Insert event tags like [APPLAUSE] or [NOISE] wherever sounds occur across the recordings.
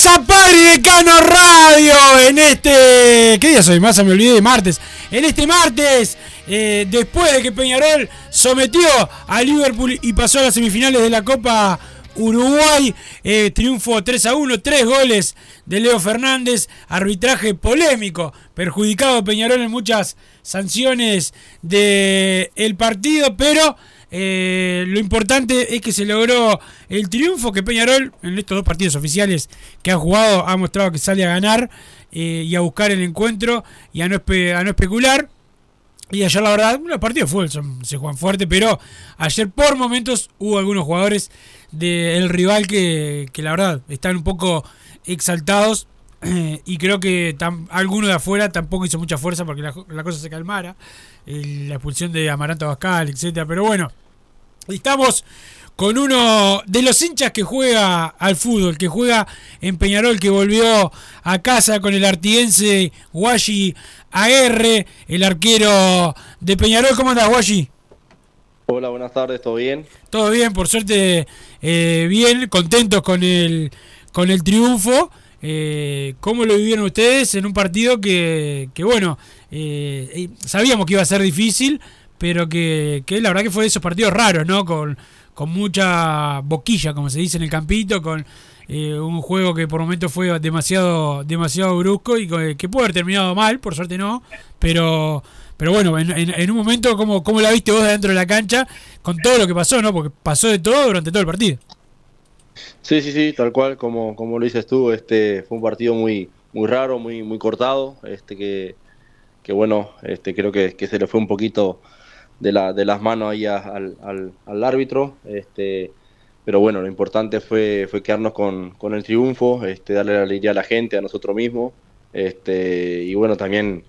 Bienvenidos a Padre Decano Radio en este... ¿Qué día soy? Más me olvidé de martes. En este martes, eh, después de que Peñarol sometió a Liverpool y pasó a las semifinales de la Copa Uruguay, eh, triunfo 3 a 1, tres goles de Leo Fernández, arbitraje polémico, perjudicado Peñarol en muchas sanciones del el partido, pero eh, lo importante es que se logró el triunfo que Peñarol en estos dos partidos oficiales que ha jugado ha mostrado que sale a ganar eh, y a buscar el encuentro y a no, a no especular. Y ayer la verdad, los partidos de fútbol son- se juegan fuerte, pero ayer por momentos hubo algunos jugadores del rival que, que la verdad están un poco exaltados [CLEARS THROAT] y creo que tam- alguno de afuera tampoco hizo mucha fuerza porque la, la cosa se calmara. El- la expulsión de Amaranto Bascal, etcétera Pero bueno, estamos con uno de los hinchas que juega al fútbol, que juega en Peñarol, que volvió a casa con el artiguense Washi AR, el arquero de Peñarol. ¿Cómo andas, Washi? Hola, buenas tardes, ¿todo bien? Todo bien, por suerte, eh, bien, contentos con el, con el triunfo. Eh, ¿Cómo lo vivieron ustedes en un partido que, que bueno, eh, eh, sabíamos que iba a ser difícil, pero que, que la verdad que fue de esos partidos raros, ¿no? Con, con mucha boquilla, como se dice en el campito, con eh, un juego que por momentos fue demasiado, demasiado brusco y que, que pudo haber terminado mal, por suerte no, pero... Pero bueno, en, en- un momento, ¿cómo, ¿cómo la viste vos de dentro de la cancha con todo lo que pasó, no? Porque pasó de todo durante todo el partido. Sí, sí, sí, tal cual, como, como lo dices tú, este fue un partido muy, muy raro, muy, muy cortado, este que, que bueno, este creo que, que se le fue un poquito de, la, de las manos ahí al, al, árbitro, este, pero bueno, lo importante fue, fue quedarnos con, con el triunfo, este, darle la alegría a la gente, a nosotros mismos, este, y bueno, también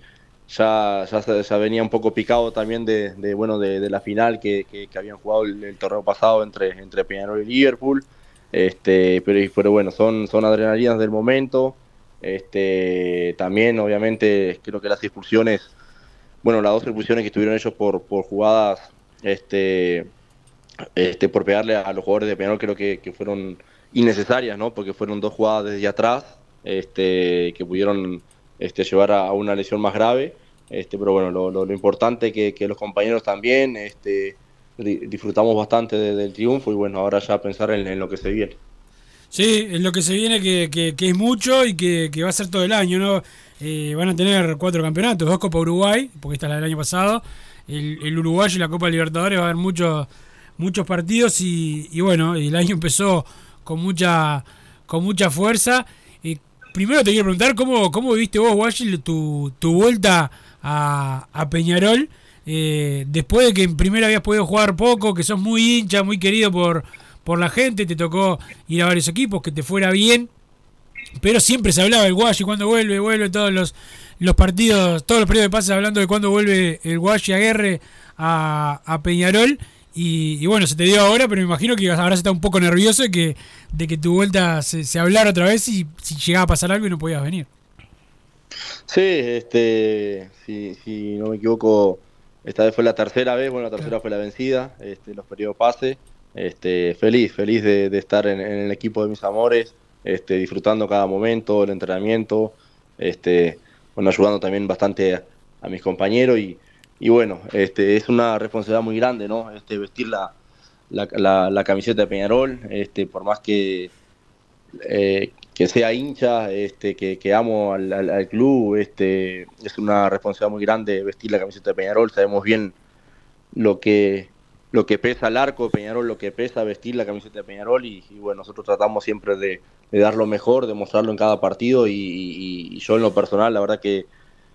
ya, ya, ya venía un poco picado también de, de, bueno, de, de la final que, que, que habían jugado el, el torneo pasado entre, entre Peñarol y Liverpool. Este, pero, bueno, son, son adrenalinas del momento. Este, también, obviamente, creo que las expulsiones, bueno, las dos expulsiones que tuvieron ellos por, por jugadas, este, este, por pegarle a los jugadores de Peñarol, creo que, que fueron innecesarias, ¿no? Porque fueron dos jugadas desde atrás, este, que pudieron este, llevar a, una lesión más grave. Este, pero bueno, lo, lo, lo importante que, que los compañeros también, este, disfrutamos bastante de- del triunfo y bueno, ahora ya pensar en, en lo que se viene. Sí, es lo que se viene que, que- es mucho y que, que va a ser todo el año, ¿no? Eh, van a tener cuatro campeonatos, dos Copa Uruguay, porque esta es la del año pasado, el, el Uruguayo y la Copa Libertadores, va a haber muchos muchos partidos y, y bueno, el año empezó con mucha con mucha fuerza. Eh, primero te quiero preguntar cómo, cómo viviste vos, Washi, tu, tu vuelta a, a Peñarol, eh, después de que en primera habías podido jugar poco, que sos muy hincha, muy querido por, por la gente, te tocó ir a varios equipos, que te fuera bien, pero siempre se hablaba del Guashi cuando vuelve, vuelve todos los, los partidos, todos los periodos de pases hablando de cuándo vuelve el Guashi Aguerre a, a Peñarol. Y, bueno, se te dio ahora, pero me imagino que ahora está un poco nervioso de que, de que tu vuelta se, se hablara otra vez y si llegaba a pasar algo y no podías venir. Sí, este, si, si no me equivoco, esta vez fue la tercera vez, bueno, la tercera fue la vencida, este, los periodos pase. Este, feliz, feliz de, de estar en, en, el equipo de mis amores, este, disfrutando cada momento, el entrenamiento, este, bueno, ayudando también bastante a, a mis compañeros y, y, bueno, este, es una responsabilidad muy grande, ¿no? Este, vestir la, la, la, la camiseta de Peñarol, este, por más que, eh, que sea hincha, este, que, que amo al, al, al, club, este, es una responsabilidad muy grande vestir la camiseta de Peñarol, sabemos bien lo que, lo que pesa el arco de Peñarol, lo que pesa vestir la camiseta de Peñarol y, bueno, nosotros tratamos siempre de, dar lo mejor, de mostrarlo en cada partido y, y, y, yo en lo personal, la verdad que,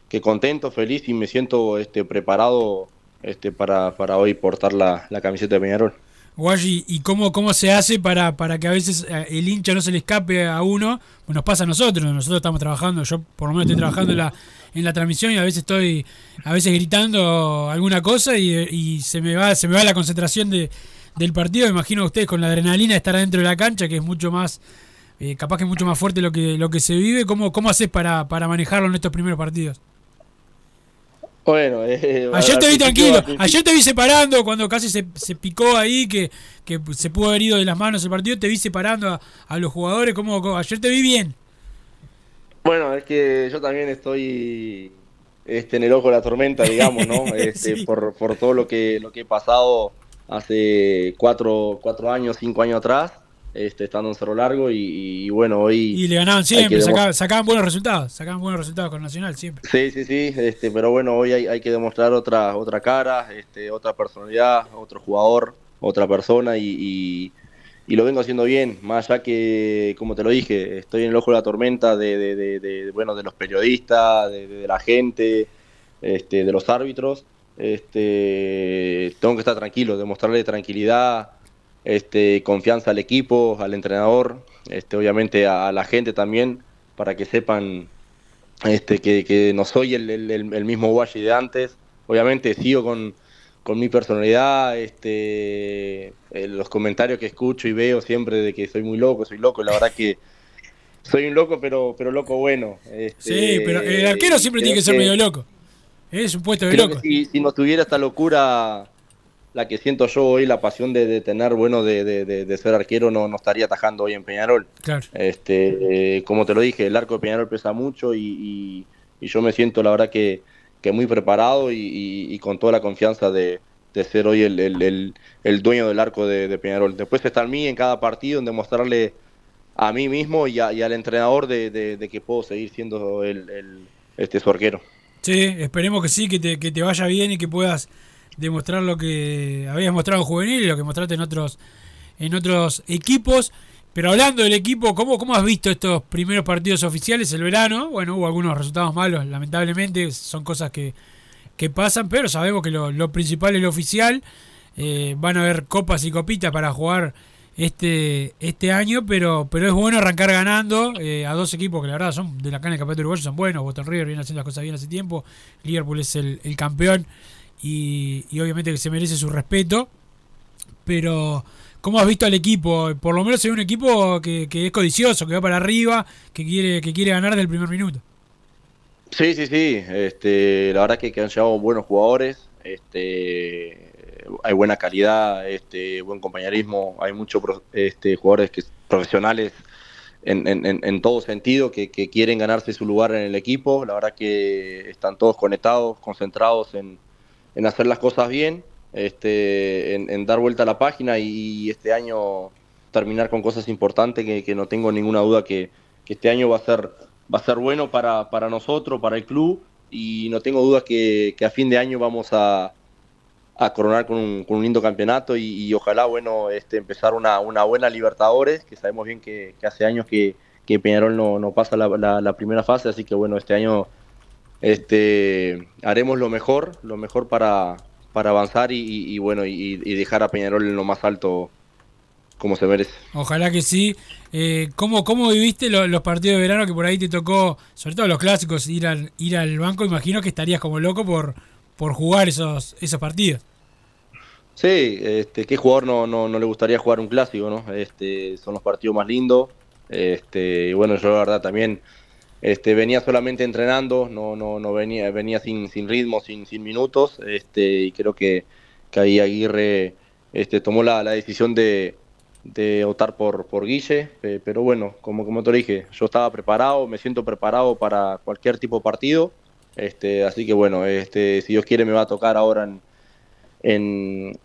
que contento, feliz y me siento este, preparado este, para, para hoy portar la, la camiseta de Peñarol. Guayi, ¿y cómo, cómo se hace para, para que a veces eh, el hincha no se le escape a uno? Pues nos pasa a nosotros, nosotros estamos trabajando, yo por lo menos estoy trabajando en la, en la transmisión y a veces estoy a veces gritando alguna cosa y, se me va se me va la concentración de, del partido. Me imagino ustedes con la adrenalina estar adentro de la cancha, que es mucho más, eh, capaz que es mucho más fuerte lo que, lo que se vive. ¿Cómo, cómo haces para, para manejarlo en estos primeros partidos? Bueno, eh, ayer te vi tranquilo, ayer te vi separando cuando casi se, se picó ahí, que, que, se pudo haber ido de las manos el partido, te vi separando a, a los jugadores, como, como, ayer te vi bien. Bueno, es que yo también estoy este, en el ojo de la tormenta, digamos, ¿no? [LAUGHS] Este, sí. por, por todo lo que, lo que he pasado hace cuatro, cuatro años, cinco años atrás este, estando en Cerro Largo y, y, bueno, hoy... Y le ganaban siempre, sacaban, sacaban, buenos resultados, sacaban buenos resultados con Nacional siempre. Sí, sí, sí, este, pero bueno, hoy hay, hay que demostrar otra, otra cara, este, otra personalidad, otro jugador, otra persona y, y, y, lo vengo haciendo bien, más allá que, como te lo dije, estoy en el ojo de la tormenta de, de, de, de bueno, de los periodistas, de, la gente, este, de los árbitros. Este, tengo que estar tranquilo, demostrarle tranquilidad este, confianza al equipo, al entrenador, este, obviamente a, a, la gente también, para que sepan este, que, que no soy el, el, el mismo Washi de antes. Obviamente sigo con, con mi personalidad, este, eh, los comentarios que escucho y veo siempre de que soy muy loco, soy loco, la verdad que soy un loco, pero, pero loco bueno. Este, sí, pero el arquero siempre tiene que ser medio loco. Es un puesto de loco. Si, si no tuviera esta locura la que siento yo hoy, la pasión de, de tener, bueno, de, de, de, ser arquero, no, no estaría atajando hoy en Peñarol. Claro. Este, eh, como te lo dije, el arco de Peñarol pesa mucho y, y, y yo me siento, la verdad, que, que muy preparado y, y, con toda la confianza de, ser hoy el, el, el, el, dueño del arco de, Peñarol. Después está en mí en cada partido en demostrarle a mí mismo y, a, al entrenador de, que puedo seguir siendo el, este su arquero. Sí, esperemos que sí, que te, que te vaya bien y que puedas demostrar lo que habías mostrado en juvenil y lo que mostraste en otros en otros equipos. Pero hablando del equipo, ¿cómo, ¿cómo has visto estos primeros partidos oficiales el verano? Bueno, hubo algunos resultados malos, lamentablemente, son cosas que, que pasan, pero sabemos que lo, lo principal es lo oficial. Eh, van a haber copas y copitas para jugar este este año, pero pero es bueno arrancar ganando eh, a dos equipos que la verdad son de la cana del campeonato uruguayo, son buenos. Boston River viene haciendo las cosas bien hace tiempo. Liverpool es el, el campeón y, obviamente que se merece su respeto. Pero, ¿cómo has visto al equipo? Por lo menos es un equipo que, es codicioso, que va para arriba, que quiere, que quiere ganar del primer minuto. Sí, sí, sí. Este, la verdad que, que han llegado buenos jugadores. Este, hay buena calidad, este, buen compañerismo. Hay muchos este, jugadores profesionales en, en, en, todo sentido que, que, quieren ganarse su lugar en el equipo. La verdad que están todos conectados, concentrados en, en hacer las cosas bien, este, en, en, dar vuelta a la página y este año terminar con cosas importantes que, no tengo ninguna duda que, este año va a ser, va a ser bueno para, para nosotros, para el club y no tengo dudas que, a fin de año vamos a, coronar con un, con un lindo campeonato y, ojalá bueno este empezar una, una buena Libertadores, que sabemos bien que, que hace años que, que Peñarol no, no pasa la, la, la, primera fase, así que bueno, este año este, haremos lo mejor, lo mejor para, para avanzar y, y, y bueno, y, y, dejar a Peñarol en lo más alto como se merece. Ojalá que sí. Eh, ¿cómo, ¿Cómo viviste lo- los partidos de verano que por ahí te tocó, sobre todo los clásicos, ir al, ir al banco? Imagino que estarías como loco por, por jugar esos, esos partidos. Sí, este, ¿qué jugador no, no, no le gustaría jugar un clásico, no? Este, son los partidos más lindos. Este, y bueno, yo la verdad también este, venía solamente entrenando, no, no, no venía, venía sin, sin ritmo, sin, sin minutos, este, y creo que, que ahí Aguirre este, tomó la, la decisión de, de optar por, por Guille, pe- pero bueno, como, como te lo dije, yo estaba preparado, me siento preparado para cualquier tipo de partido, este, así que bueno, este, si Dios quiere me va a tocar ahora en,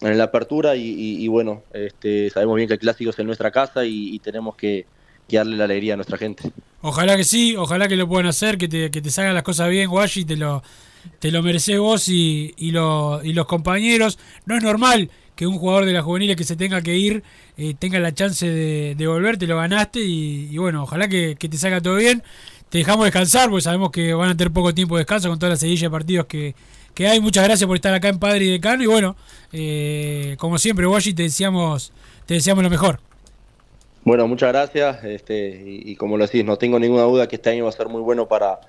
en, la apertura y, bueno, este, sabemos bien que el clásico es en nuestra casa y, y tenemos que, que darle la alegría a nuestra gente. Ojalá que sí, ojalá que lo puedan hacer, que te, que te salgan las cosas bien, Guashi, te lo, te lo mereces vos y, y, lo- y los compañeros. No es normal que un jugador de la juvenil que se tenga que ir eh, tenga la chance de, de volver, te lo ganaste y, bueno, ojalá que, que te salga todo bien. Te dejamos descansar porque sabemos que van a tener poco tiempo de descanso con toda la seguilla de partidos que, que hay. Muchas gracias por estar acá en Padre y Decano y bueno, eh, como siempre, Guashi, te deseamos, te deseamos lo mejor. Bueno, muchas gracias este, y, como lo decís, no tengo ninguna duda que este año va a ser muy bueno para,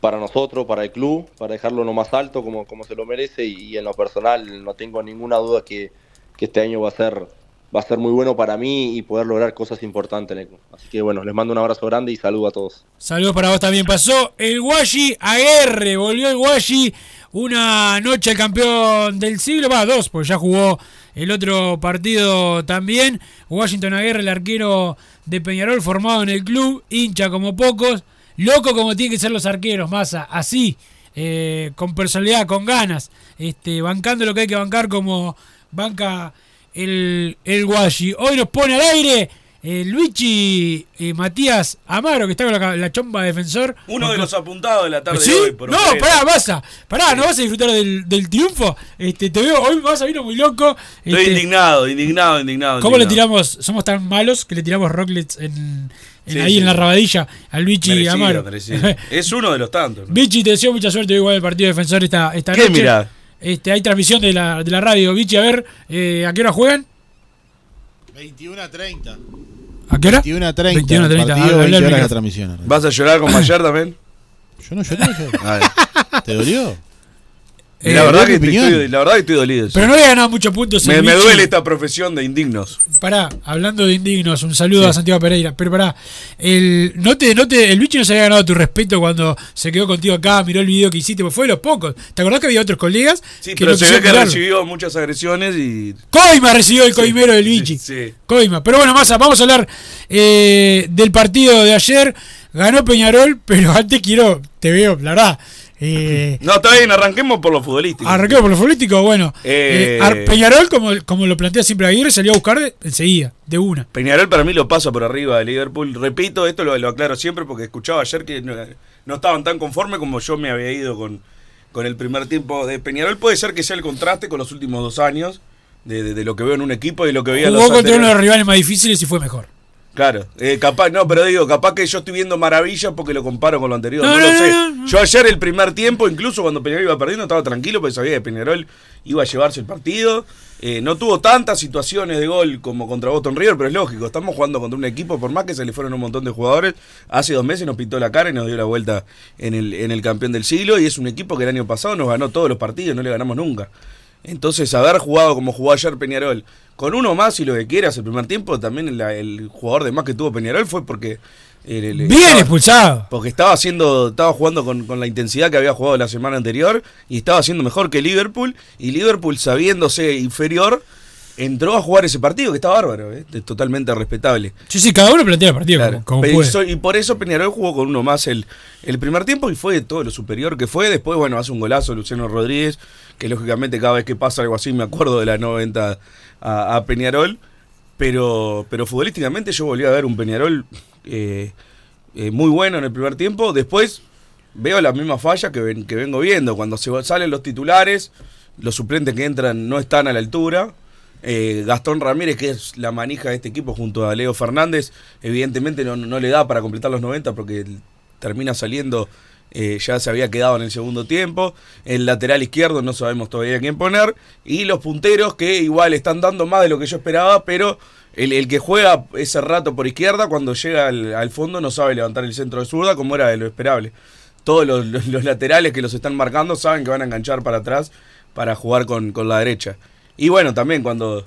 para nosotros, para el club, para dejarlo lo más alto como, como se lo merece y, en lo personal no tengo ninguna duda que, que este año va a ser va a ser muy bueno para mí y poder lograr cosas importantes en el club. Así que bueno, les mando un abrazo grande y saludo a todos. Saludos para vos también. Pasó el Guayi Aguerre. Volvió el Guayi. Una noche campeón del siglo. Va, dos, porque ya jugó el otro partido también. Washington Aguerre, el arquero de Peñarol, formado en el club. Hincha como pocos. Loco como tienen que ser los arqueros, masa. Así. eh, con personalidad, con ganas. Este, bancando lo que hay que bancar como banca el, el Guayi. Hoy nos pone al aire eh, Luigi eh, Matías Amaro, que está con la, la chomba de defensor. Uno de los apuntados de la tarde ¿Sí? de hoy. por no, pará, pasa. Pará, no vas a disfrutar del, del triunfo. Este, te veo, hoy vas a vino muy loco. Estoy Este, indignado, indignado, indignado. ¿Cómo le tiramos? Somos tan malos que le tiramos rocklets en, en Sí, ahí sí. en la rabadilla al Luigi Merecido, Amaro. merecido. [LAUGHS] es uno de los tantos. ¿no? Vichy, te deseo mucha suerte igual el partido de defensor esta, esta ¿Qué noche. mirá? Este, hay transmisión de la, de la radio. Vichy, a ver, eh, ¿a qué hora juegan? 21 a 30. ¿A qué hora? 21 a 30. 21 a 30, Partido, al 20 horas la transmisión. ¿Vas a llorar con Mayer también? Yo no lloré. Ah, ¿Te dolió? Y la, Eh, verdad que estoy, la verdad que estoy dolido. Pero no había ganado muchos puntos. me, me duele esta profesión de indignos. Pará, hablando de indignos, un saludo a Santiago Pereira. Pero pará, el, no te, no te, el bicho no se había ganado tu respeto cuando se quedó contigo acá, miró el video que hiciste, porque fue de los pocos. ¿Te acordás que había otros colegas Sí, que pero no se ve que mirarlo? recibió muchas agresiones y. Coima recibió el coimero del bichi. Sí. Coima. Pero bueno, Massa, vamos a hablar eh, del partido de ayer. Ganó Peñarol, [LAUGHS] pero antes quiero, te veo, la verdad. Eh, No, está bien, arranquemos por lo futbolístico. Arranquemos por lo político, bueno. Eh, eh, Ar- Peñarol, como, como lo plantea siempre Aguirre, salió a buscar de- enseguida, de una. Peñarol para mí lo pasa por arriba de Liverpool. Repito, esto lo, lo aclaro siempre porque escuchaba ayer que no, no estaban tan conformes como yo me había ido con, con el primer tiempo de Peñarol. Puede ser que sea el contraste con los últimos dos años de, de- de lo que veo en un equipo y lo que veía en los Jugó contra uno de los rivales más difíciles y fue mejor. Claro, eh, capaz, no, pero digo, capaz que yo estoy viendo maravillas porque lo comparo con lo anterior. No, No, no, lo sé. no. Yo ayer el primer tiempo, incluso cuando Peñarol iba perdiendo, estaba tranquilo porque sabía que Peñarol iba a llevarse el partido. Eh, no tuvo tantas situaciones de gol como contra Boston River, pero es lógico, estamos jugando contra un equipo, por más que se le fueron un montón de jugadores, hace dos meses nos pintó la cara y nos dio la vuelta en el, en el campeón del siglo y es un equipo que el año pasado nos ganó todos los partidos, no le ganamos nunca. Entonces, haber jugado como jugó ayer Peñarol, con uno más y lo que quieras el primer tiempo, también la- el jugador de más que tuvo Peñarol fue porque... el- el- Bien estaba- expulsado. Porque estaba haciendo, estaba jugando con, con la intensidad que había jugado la semana anterior y estaba haciendo mejor que Liverpool. Y Liverpool, sabiéndose inferior, entró a jugar ese partido, que está bárbaro, ¿eh? es totalmente respetable. Sí, sí, cada uno plantea el partido Claro. como, puede. eso- y por eso Peñarol jugó con uno más el, el primer tiempo y fue todo lo superior que fue. Después, bueno, hace un golazo Luciano Rodríguez, que lógicamente cada vez que pasa algo así me acuerdo de la 90 a, Peñarol. Pero, pero futbolísticamente yo volví a ver un Peñarol eh, eh, muy bueno en el primer tiempo. Después veo la misma falla que, ven- que vengo viendo. Cuando se salen los titulares, los suplentes que entran no están a la altura. Eh, Gastón Ramírez, que es la manija de este equipo junto a Leo Fernández, evidentemente no, no le da para completar los 90 porque termina saliendo eh, ya se había quedado en el segundo tiempo. El lateral izquierdo no sabemos todavía quién poner. Y los punteros que igual están dando más de lo que yo esperaba, pero el, el que juega ese rato por izquierda, cuando llega al, al fondo, no sabe levantar el centro de zurda como era de lo esperable. Todos los, los- laterales que los están marcando saben que van a enganchar para atrás para jugar con, con la derecha. Y bueno, también cuando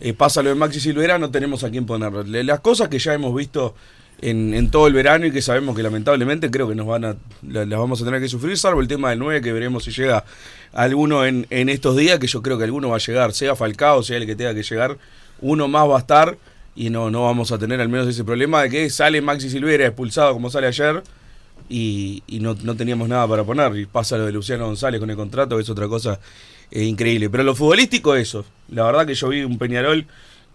eh, pasa lo de Maxi Silvera, no tenemos a quién ponerlo. Las cosas que ya hemos visto en, en todo el verano y que sabemos que lamentablemente creo que nos van a la- las vamos a tener que sufrir, salvo el tema del 9, que veremos si llega alguno en, en estos días, que yo creo que alguno va a llegar, sea Falcao, sea el que tenga que llegar, uno más va a estar y no, no vamos a tener al menos ese problema de que sale Maxi Silvera expulsado como sale ayer y, y no, no teníamos nada para poner. Y pasa lo de Luciano González con el contrato, que es otra cosa eh, increíble. Pero lo futbolístico, eso. La verdad que yo vi un Peñarol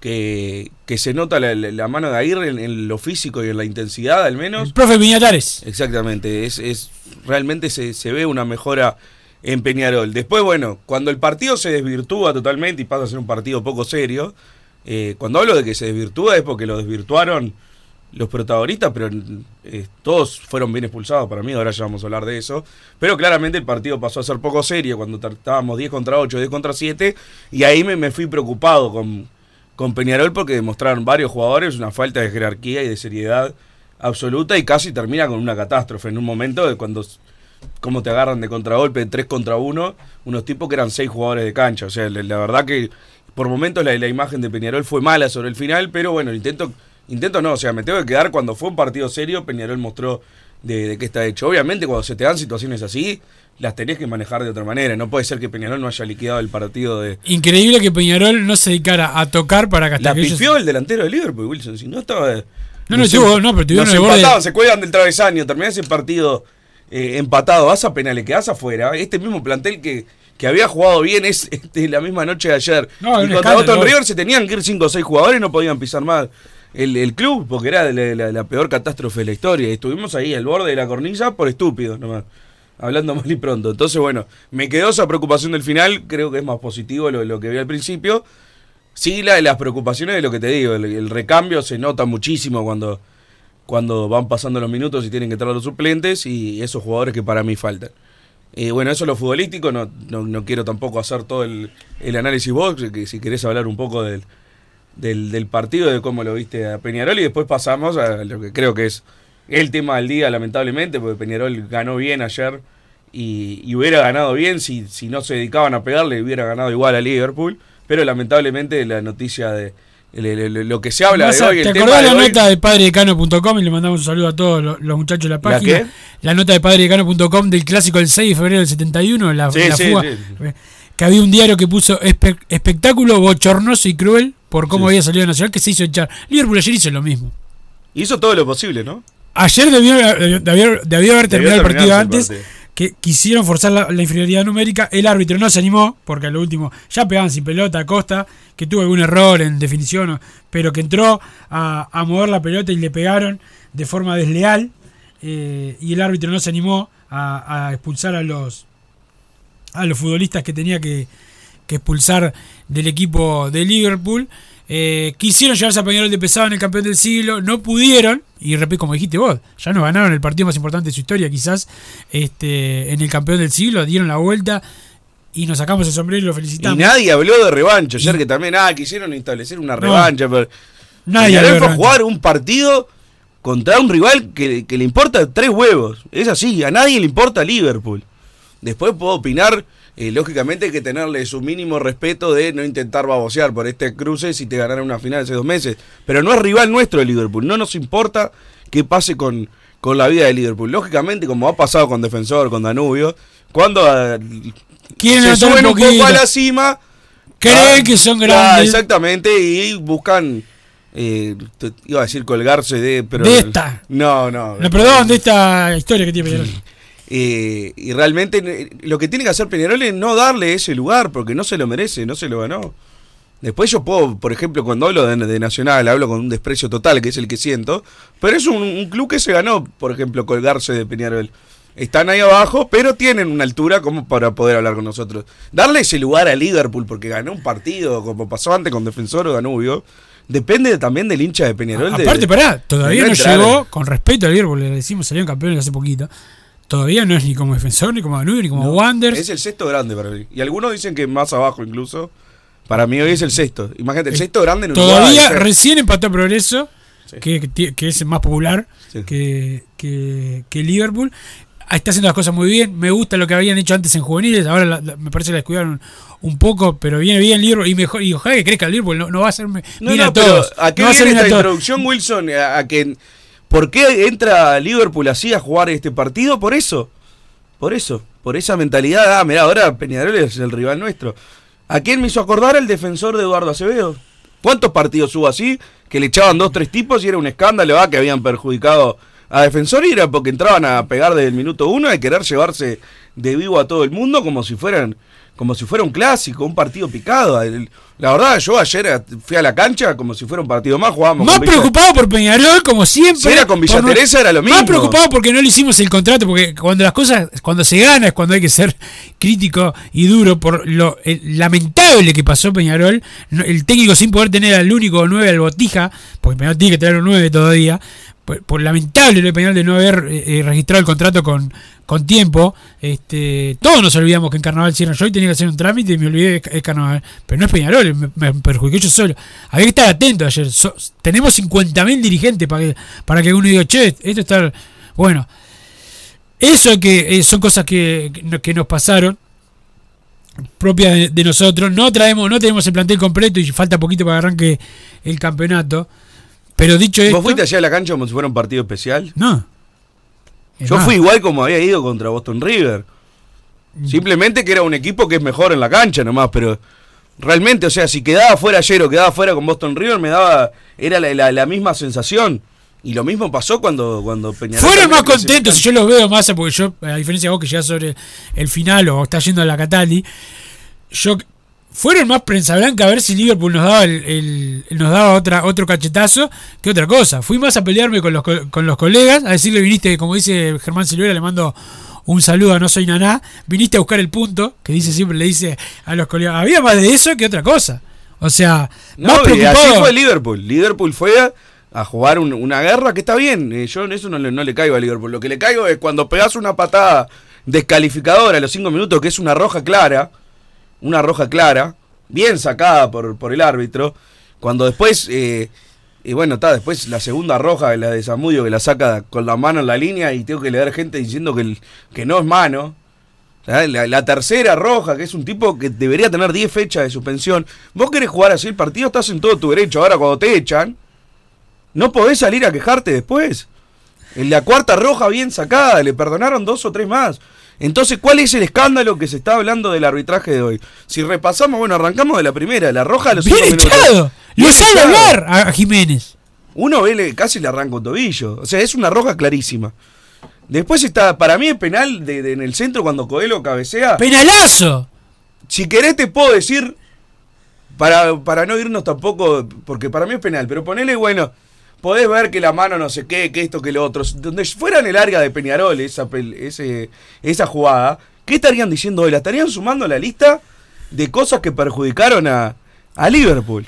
que, que se nota la, mano de Aguirre en, en lo físico y en la intensidad, al menos. Profe Piñatares. Exactamente, es, es realmente se, se ve una mejora en Peñarol. Después, bueno, cuando el partido se desvirtúa totalmente y pasa a ser un partido poco serio, eh, cuando hablo de que se desvirtúa es porque lo desvirtuaron los protagonistas, pero eh, todos fueron bien expulsados para mí, ahora ya vamos a hablar de eso. Pero claramente el partido pasó a ser poco serio cuando estábamos 10 contra 8, 10 contra 7, y ahí me, me fui preocupado con, con Peñarol porque demostraron varios jugadores una falta de jerarquía y de seriedad absoluta y casi termina con una catástrofe en un momento de cuando cómo te agarran de contragolpe, 3 contra 1, unos tipos que eran 6 jugadores de cancha. O sea, la, la verdad que por momentos la, la imagen de Peñarol fue mala sobre el final, pero bueno, intento, intento no, o sea, me tengo que quedar cuando fue un partido serio, Peñarol mostró de, de qué está hecho. Obviamente cuando se te dan situaciones así, las tenés que manejar de otra manera. No puede ser que Peñarol no haya liquidado el partido de... Increíble que Peñarol no se dedicara a tocar para hasta La ellos- pifió el delantero de Liverpool, Wilson. Si no estaba. No, no, sé, tuvo- no, pero tuvieron el empataban, se cuelgan del travesaño, terminás ese partido eh, empatado, vas a penales, quedás afuera. Este mismo plantel que, que había jugado bien es [LAUGHS] este, la misma noche de ayer. No, y contra River se tenían que ir 5 o 6 jugadores y no podían pisar más el, el club, porque era la, peor catástrofe de la historia. Estuvimos ahí al borde de la cornisa por estúpidos nomás. Hablando [LAUGHS] mal y pronto. Entonces, bueno, me quedó esa preocupación del final. Creo que es más positivo lo, lo que vi al principio. Sí, la las preocupaciones de lo que te digo. El, el recambio se nota muchísimo cuando, cuando van pasando los minutos y tienen que entrar los suplentes y esos jugadores que para mí faltan. Eh, bueno, eso es lo futbolístico. No, no, no quiero tampoco hacer todo el, el análisis vos, que si querés hablar un poco del, del, del partido, de cómo lo viste a Peñarol y después pasamos a lo que creo que es el tema del día, lamentablemente, porque Peñarol ganó bien ayer y, y hubiera ganado bien si, si no se dedicaban a pegarle, hubiera ganado igual a Liverpool, pero lamentablemente la noticia de el- el- el- lo que se habla de hoy, el ¿Te tema acordás de la hoy- nota de padredecano.com y le mandamos un saludo a todos los, los muchachos de la página? qué? La nota de padredecano.com del clásico del 6 de febrero del 71, la, Sí, la sí, fuga. sí. Que había un diario que puso espe- espectáculo bochornoso y cruel por cómo había salido Nacional que se hizo echar. Liverpool ayer hizo lo mismo. Hizo todo lo posible, ¿no? Ayer debió, debió, debió- debió haber terminado el partido antes. partido. Que quisieron forzar la, la inferioridad numérica. El árbitro no se animó, porque a lo último ya pegaban sin pelota a Costa, que tuvo algún error en definición, pero que entró a, a mover la pelota y le pegaron de forma desleal. eh, y el árbitro no se animó a, a expulsar a los, a los futbolistas que tenía que, que expulsar del equipo de Liverpool. Eh, quisieron llevarse a Peñarol de pesado en el campeón del siglo, no pudieron, y repito, como dijiste vos, ya no ganaron el partido más importante de su historia, quizás este, en el campeón del siglo, dieron la vuelta y nos sacamos el sombrero y lo Y felicitamos. nadie habló de revancha. Ayer que también, ah, quisieron establecer una revancha. pero Nadie habló fue a jugar un partido contra un rival que, que le importa tres huevos. Es así, a nadie le importa Liverpool. Después puedo opinar, eh, lógicamente hay que tenerle su mínimo respeto de no intentar babosear por este cruce si te ganaron una final hace dos meses. Pero no es rival nuestro de Liverpool, no nos importa qué pase con, con la vida de Liverpool. Lógicamente, como ha pasado con Defensor, con Danubio, cuando ah, se suben un poco a la cima, Creen ah, que son claro, grandes. exactamente, y buscan, eh, te- iba a decir colgarse de... Pero, De esta. No, no. No, perdón, de esta historia que tiene Peñarol. Eh, y realmente eh, lo que tiene que hacer Peñarol es no darle ese lugar porque no se lo merece, no se lo ganó. Después yo puedo, por ejemplo, cuando hablo de, de Nacional, hablo con un desprecio total, que es el que siento, pero es un, un club que se ganó, por ejemplo, colgarse de Peñarol. Están ahí abajo, pero tienen una altura como para poder hablar con nosotros. Darle ese lugar a Liverpool porque ganó un partido, como pasó antes con Defensor o Danubio, depende también del hincha de Peñarol. de- Aparte, pará, todavía de no entrar. llegó, con respeto al Liverpool, le decimos salieron campeones hace poquito. Todavía no es ni como defensor, ni como Danubio, ni como Wanderers. Es el sexto grande para mí. Y algunos dicen que más abajo incluso. Para mí hoy es el sexto. Imagínate, el sexto grande en Uruguay. Todavía recién empató a Progreso, que, que es más popular que, que, que Liverpool. Ah, Está haciendo las cosas muy bien. Me gusta lo que habían hecho antes en juveniles. Ahora la- la- me parece que la descuidaron un poco, pero viene bien Liverpool. Y mejor y ojalá que crezca el Liverpool. No, no va a me- No, no, a todos. ¿a qué No viene esta introducción, Wilson? A, a que, ¿Por qué entra Liverpool así a jugar este partido? Por eso. Por eso. Por esa mentalidad. Ah, mirá, ahora Peñarol es el rival nuestro. ¿A quién me hizo acordar el defensor de Eduardo Acevedo? ¿Cuántos partidos hubo así? Que le echaban dos, tres tipos y era un escándalo, ah, que habían perjudicado a defensor y era porque entraban a pegar desde el minuto uno y querer llevarse de vivo a todo el mundo como si fueran como si fuera un clásico, un partido picado. El- La verdad, yo ayer fui a la cancha como si fuera un partido más, jugábamos Más preocupado por Peñarol, como siempre. Si era con Villa no- Teresa, era lo Más mismo. preocupado porque no le hicimos el contrato, porque cuando las cosas, cuando se gana es cuando hay que ser crítico y duro por lo lamentable que pasó Peñarol. El técnico sin poder tener al único 9 al Botija, porque Peñarol tiene que tener un 9 todavía. Por, lamentable lo de Peñarol de no haber eh, eh, registrado el contrato con, con tiempo. Este, todos nos olvidamos que en Carnaval cierran yo y tenía que hacer un trámite y me olvidé de es Carnaval. Pero no es Peñarol, me, me perjudicó yo solo. Había que estar atento ayer. So- tenemos 50.000 dirigentes para que, para que uno diga, che, esto está... Bueno, eso que eh, son cosas que, que nos pasaron propias de, de nosotros. No traemos, no tenemos el plantel completo y falta poquito para que arranque el campeonato. Pero dicho esto, ¿Vos fuiste allá a la cancha como si fuera un partido especial? no. Es Yo más, fui igual como había ido contra Boston River. Simplemente que era un equipo que es mejor en la cancha nomás, pero realmente, o sea, si quedaba fuera ayer o quedaba fuera con Boston River, me daba, era la, la- la misma sensación. Y lo mismo pasó cuando, cuando Peñarol... Fueron más contentos, yo los veo más, porque yo, a diferencia de vos que ya sobre el final o está yendo a la Catali, yo fueron más prensa blanca a ver si Liverpool nos daba el, el- nos daba otra otro cachetazo que otra cosa. Fui más a pelearme con los, co- con los colegas, a decirle, viniste, como dice Germán Silvera, le mando un saludo a No Soy Naná, viniste a buscar el punto, que dice siempre, le dice a los colegas, había más de eso que otra cosa. O sea, más No, así preocupado. fue Liverpool. Liverpool fue a, a jugar un- una guerra que está bien. eh, yo en eso no le, no le caigo a Liverpool. Lo que le caigo es cuando pegas una patada descalificadora a los cinco minutos, que es una roja clara, una roja clara, bien sacada por, por el árbitro. Cuando después, eh, y bueno, está después la segunda roja, la de Zamudio, que la saca con la mano en la línea y tengo que leer gente diciendo que, que no es mano. La, la tercera roja, que es un tipo que debería tener 10 fechas de suspensión. Vos querés jugar así el partido, estás en todo tu derecho. Ahora, cuando te echan, no podés salir a quejarte después. En la cuarta roja bien sacada, le perdonaron dos o tres más. Entonces, ¿cuál es el escándalo que se está hablando del arbitraje de hoy? Si repasamos, bueno, arrancamos de la primera, la roja a los Bien echado. Lo sabe hablar a Jiménez. Uno ve, casi le arranca un tobillo. O sea, es una roja clarísima. Después está, para mí es penal de, de- en el centro cuando Coelho cabecea. ¡Penalazo! Si querés te puedo decir, para, para no irnos tampoco, porque para mí es penal, pero ponele, bueno, podés ver que la mano no sé qué, que esto, que lo otro. Donde fuera en el área de Peñarol esa, ese, esa jugada, ¿qué estarían diciendo hoy? La estarían sumando a la lista de cosas que perjudicaron a, a Liverpool.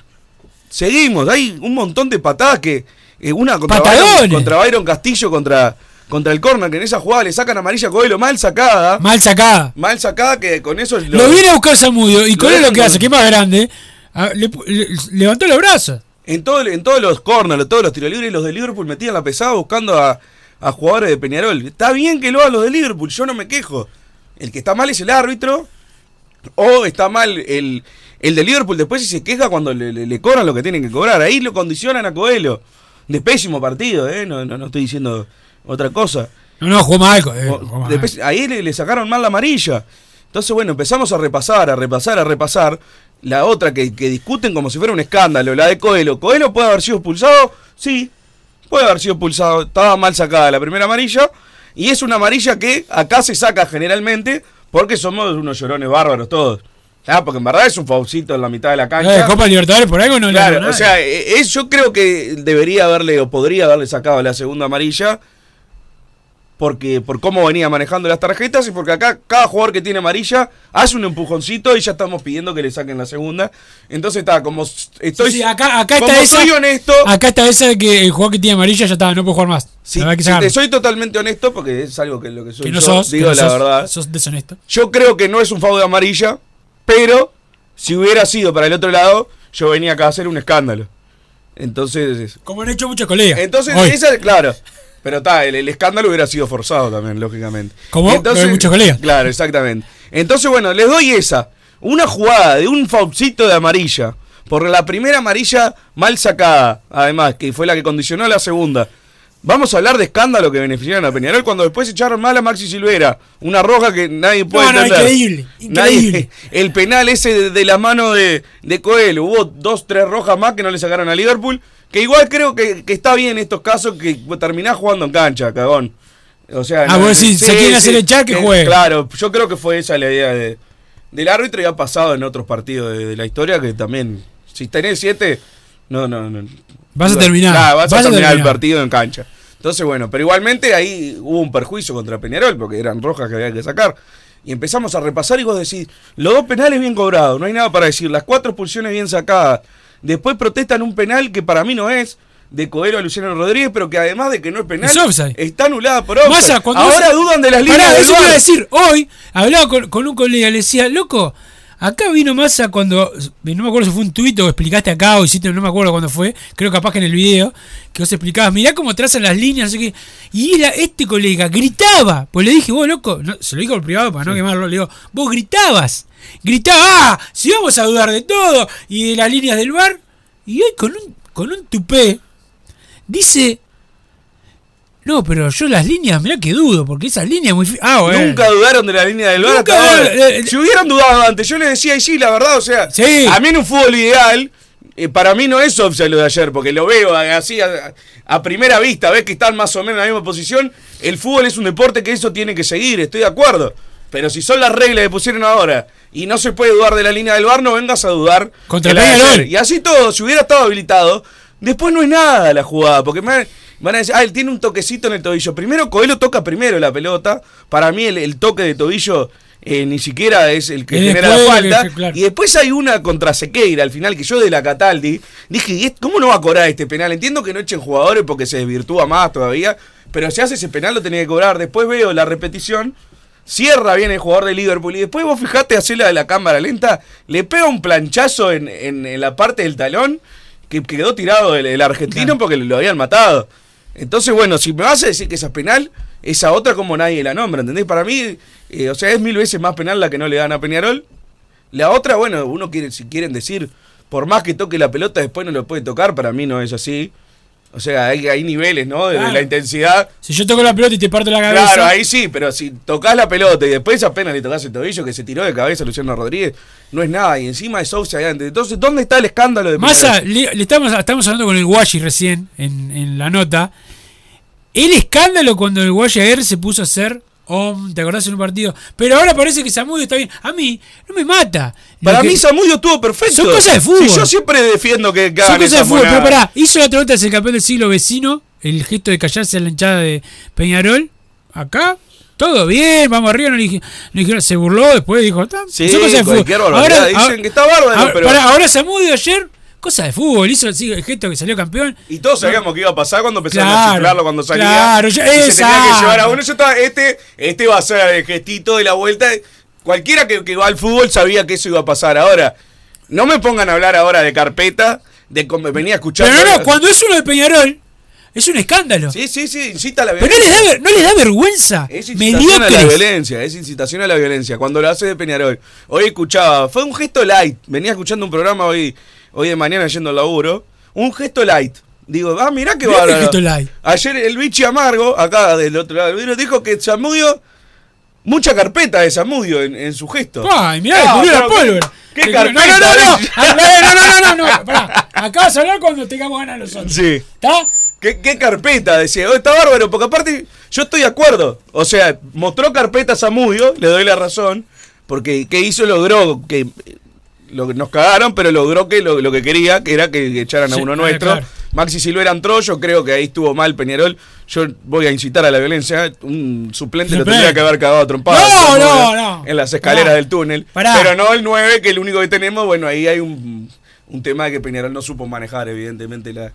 Seguimos, hay un montón de patadas que... eh, una contra. Byron, contra Byron Castillo, contra, contra el corner, que en esa jugada le sacan amarilla a Coelho, mal sacada. Mal sacada. Mal sacada que con eso... Lo, viene a buscar Zamudio y lo con él lo dejan que hace, que es más grande, ah, le le- levantó los brazos. En, todo, en todos los corners, todos los tiros libres, los de Liverpool metían la pesada buscando a, a jugadores de Peñarol. Está bien que lo hagan los de Liverpool, yo no me quejo. El que está mal es el árbitro, o está mal el, el de Liverpool después si se queja cuando le, le- le cobran lo que tienen que cobrar. Ahí lo condicionan a Coelho. De pésimo partido, ¿eh? No, no, no estoy diciendo otra cosa. No, no, jugó mal. eh, jugó mal. Después, ahí le, le sacaron mal la amarilla. Entonces, bueno, empezamos a repasar, a repasar, a repasar. La otra que, que discuten como si fuera un escándalo, la de Coelho. ¿Coelho puede haber sido expulsado? Sí, puede haber sido expulsado. Estaba mal sacada la primera amarilla. Y es una amarilla que acá se saca generalmente porque somos unos llorones bárbaros todos. Ah, porque en verdad es un faucito en la mitad de la cancha. Eh, Copa Libertadores por algo no Claro, o sea, es, yo creo que debería haberle o podría haberle sacado la segunda amarilla porque por cómo venía manejando las tarjetas y porque acá cada jugador que tiene amarilla hace un empujoncito y ya estamos pidiendo que le saquen la segunda. Entonces está como estoy Sí, sí, acá, acá como está esa. soy honesto, Acá está esa de que el jugador que tiene amarilla ya está, no puede jugar más. verdad que si te soy totalmente honesto porque es algo que lo que soy que no yo, sos, que digo no la sos- verdad. Sos deshonesto. Yo creo que no es un foul de amarilla, pero si hubiera sido para el otro lado, yo venía acá a hacer un escándalo. Entonces, Como han hecho muchos colegas. entonces Hoy. esa, claro. Pero está, el, el escándalo hubiera sido forzado también, lógicamente. Como de muchos colegas. Claro, exactamente. Entonces, bueno, les doy esa. Una jugada de un foulcito de amarilla. Por la primera amarilla mal sacada, además, que fue la que condicionó la segunda. Vamos a hablar de escándalo que beneficiaron a Peñarol cuando después echaron mal a Maxi Silvera. Una roja que nadie puede No, no, entender. increíble, Nadie- increíble. [LAUGHS] el penal ese de, de la mano de, de Coelho. Hubo dos, tres rojas más que no le sacaron a Liverpool. Que igual creo que, que está bien en estos casos que terminás jugando en cancha, cagón. O sea, Ah, vos decís, se quieren hacer echar, que juegue. Claro, yo creo que fue esa la idea de, del árbitro y ha pasado en otros partidos de, de la historia que también, si tenés siete, no, no, no. Vas a terminar, vas, vas a a terminar el partido en cancha. Entonces, bueno, pero igualmente ahí hubo un perjuicio contra Peñarol porque eran rojas que había que sacar. Y empezamos a repasar y vos decís, los dos penales bien cobrados, no hay nada para decir, las cuatro expulsiones bien sacadas. Después protestan un penal que para mí no es, de Coelho a Luciano Rodríguez, pero que además de que no es penal, Es está anulada por offside. Ahora vos- dudan de las líneas Pará, del eso iba a decir. Hoy hablaba con, con un colega, le decía, loco, acá vino Massa cuando. No me acuerdo si fue un tuit o explicaste acá o hiciste, no me acuerdo cuándo fue. Creo capaz que en el video, que vos explicabas, mirá cómo trazan las líneas, sé qué. Y era este colega, gritaba. Pues le dije, vos, loco, no, se lo dijo por privado para no quemarlo. Le digo, vos gritabas. Gritaba, ah, si vamos a dudar de todo y de las líneas del bar. Y hoy con un, con un tupé dice. No, pero yo las líneas, mirá que dudo, porque esas líneas muy... Ah, bueno. Nunca dudaron de la línea del Nunca hasta ahora. eh, eh. Si hubieran dudado antes, yo les decía, y sí, la verdad, o sea, Sí. a mí en un fútbol ideal, eh, para mí no es offside lo de ayer, porque lo veo así a, a primera vista, ves que están más o menos en la misma posición. El fútbol es un deporte que eso tiene que seguir, estoy de acuerdo. Pero si son las reglas que pusieron ahora y no se puede dudar de la línea del VAR, no vengas a dudar Contra ayer. Y así todo, si hubiera estado habilitado, después no es nada la jugada, porque me van a decir, ah, él tiene un toquecito en el tobillo. Primero, Coelho toca primero la pelota. Para mí el, el toque de tobillo eh, ni siquiera es el que genera la después falta. claro. Y después hay una contra Sequeira al final que yo de la Cataldi dije, "¿Y es- ¿cómo no va a cobrar este penal? Entiendo que no echen jugadores porque se desvirtúa más todavía, pero si hace ese penal lo tenía que cobrar. Después veo la repetición. Cierra bien el jugador de Liverpool y después vos fijate hacer la de la cámara lenta, le pega un planchazo en, en- en la parte del talón que quedó tirado el, el argentino porque lo habían matado. Entonces, bueno, si me vas a decir que esa es penal, esa otra como nadie la nombra, ¿entendés? Para mí, eh, o sea, es mil veces más penal la que no le dan a Peñarol. La otra, bueno, uno quiere, si quieren decir, por más que toque la pelota, después no lo puede tocar, para mí no es así. O sea, hay, hay niveles, ¿no? De, la intensidad. Si yo toco la pelota y te parto la cabeza... Claro, ahí sí, pero si tocas la pelota y después apenas le tocas el tobillo que se tiró de cabeza a Luciano Rodríguez, no es nada. Y encima es offside antes. Entonces, ¿dónde está el escándalo de Massa, le, le estamos, estamos hablando con el Guayi recién en, en la nota. El escándalo cuando el Guayi ayer se puso a hacer Om, ¿te acordás en un partido? Pero ahora parece que Samudio está bien. A mí no me mata. Lo Para que- mí Samudio estuvo perfecto. Son cosas de fútbol. Si yo siempre defiendo que, Son cosas de fútbol, pero pará, hizo la otra nota el campeón del siglo vecino, el gesto de callarse a la hinchada de Peñarol. Acá, todo bien, vamos arriba, no le se burló, después dijo, "Tá, Sí, son cosas de fútbol. barbaridad, dicen que está bárbaro, ahora, pero- ahora Samudio ayer, cosa de fútbol, hizo el, gesto que salió campeón. Y todos sabíamos que iba a pasar cuando empezaron Claro, a chiflarlo cuando salía. claro, ya- y se tenía que llevar a uno. Yo estaba, este, este va a ser el gestito de la vuelta. Cualquiera que, que va al fútbol sabía que eso iba a pasar. Ahora, no me pongan a hablar ahora de carpeta, de venía escuchando. Pero no, no, cuando es uno de Peñarol, es un escándalo. Sí, sí, sí, incita a la Pero no violencia. les da, no les da vergüenza. Es incitación a la Mediocres. violencia, es incitación a la violencia. Cuando lo hace de Peñarol. Hoy escuchaba, fue un gesto light. Venía escuchando un programa hoy, hoy de mañana yendo al laburo. Un gesto light. Digo, ah, mirá bárbaro. gesto light. Ayer el bichi amargo, acá del otro lado del vidrio, dijo que Zamudio, mucha carpeta de Zamudio en, en su gesto. Ay, mirá, Ah, descubrió la pólvora. ¿Qué, Que- carpeta? No, no, no, no. Ah, No, no, no, no, no. Pará. Acá vas a hablar cuando tengamos ganas nosotros. Sí. ¿Está? ¿Qué, qué carpeta? Decía, "Oh, está bárbaro, porque aparte yo estoy de acuerdo. O sea, mostró carpeta a Zamudio, le doy la razón, porque ¿qué hizo? Logró que lo que nos cagaron, pero logró que lo, lo que quería, que era que echaran a uno ah, nuestro. claro. Maxi Silvera entró, yo creo que ahí estuvo mal Peñarol. Yo voy a incitar a la violencia. Un suplente lo tendría que haber cagado. No, en- no, no. En las escaleras Pará. del túnel. Pará. Pero no el 9, que es el único que tenemos. Bueno, ahí hay un, un tema que Peñarol no supo manejar, evidentemente, la.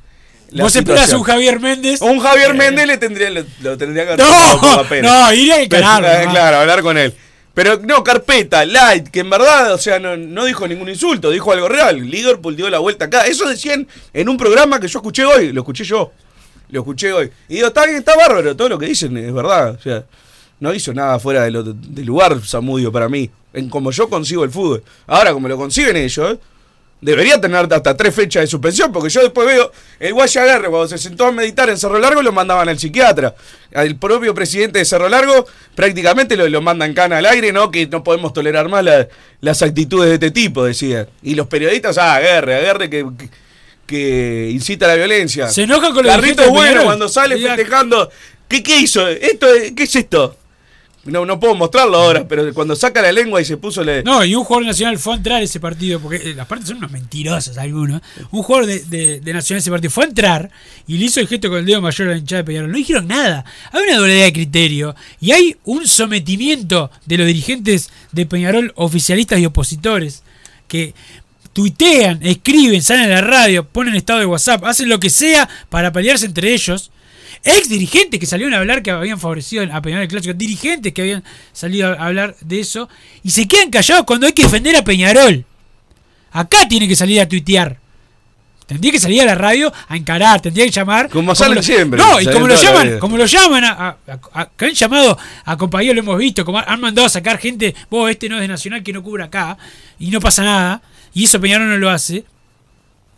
la Vos esperás un Javier Méndez. Un Javier Méndez le tendría, lo, lo tendría que haber No, no, iría a encararlo, eh. Claro, hablar con él. Pero no, carpeta, light, que en verdad, o sea, no, dijo ningún insulto, dijo algo real. Liverpool dio la vuelta acá. Eso decían en un programa que yo escuché hoy, lo escuché yo. Lo escuché hoy. Y digo, está está bárbaro, todo lo que dicen es verdad. O sea, no hizo nada fuera de lo- del lugar, Samudio, para mí. En como yo consigo el fútbol. Ahora, como lo conciben ellos, debería tener hasta tres fechas de suspensión, porque yo después veo el Guaya Agarre, cuando se sentó a meditar en Cerro Largo, lo mandaban al psiquiatra. Al propio presidente de Cerro Largo, prácticamente lo, lo mandan cana al aire, ¿no? Que no podemos tolerar más la- las actitudes de este tipo, decía. Y los periodistas, ah, Agarre, Agarre que, que, que incita a la violencia. Se enojan con dirigentes de bueno cuando sale festejando. ¿Qué, ¿Qué hizo? ¿Esto, es- ¿Qué es esto? No, no puedo mostrarlo ahora, pero cuando saca la lengua y se puso le. No, y un jugador nacional fue a entrar a ese partido, porque eh, las partes son unos mentirosos algunos. Un jugador de, de- de nacional ese partido fue a entrar y le hizo el gesto con el dedo mayor a la hinchada de Peñarol. No dijeron nada. Hay una doble de criterio y hay un sometimiento de los dirigentes de Peñarol, oficialistas y opositores, que tuitean, escriben, salen a la radio, ponen estado de WhatsApp, hacen lo que sea para pelearse entre ellos. Ex dirigentes que salieron a hablar que habían favorecido a Peñarol el clásico, dirigentes que habían salido a hablar de eso y se quedan callados cuando hay que defender a Peñarol. Acá tiene que salir a tuitear. Tendría que salir a la radio a encarar, tendría que llamar. Como salen lo- siempre, No, y salen como lo llaman, como lo llaman a, a- a- a- que han llamado a compañeros, lo hemos visto, como han mandado a sacar gente, vos este no es de Nacional que no cubra acá, y no pasa nada, y eso Peñarol no lo hace,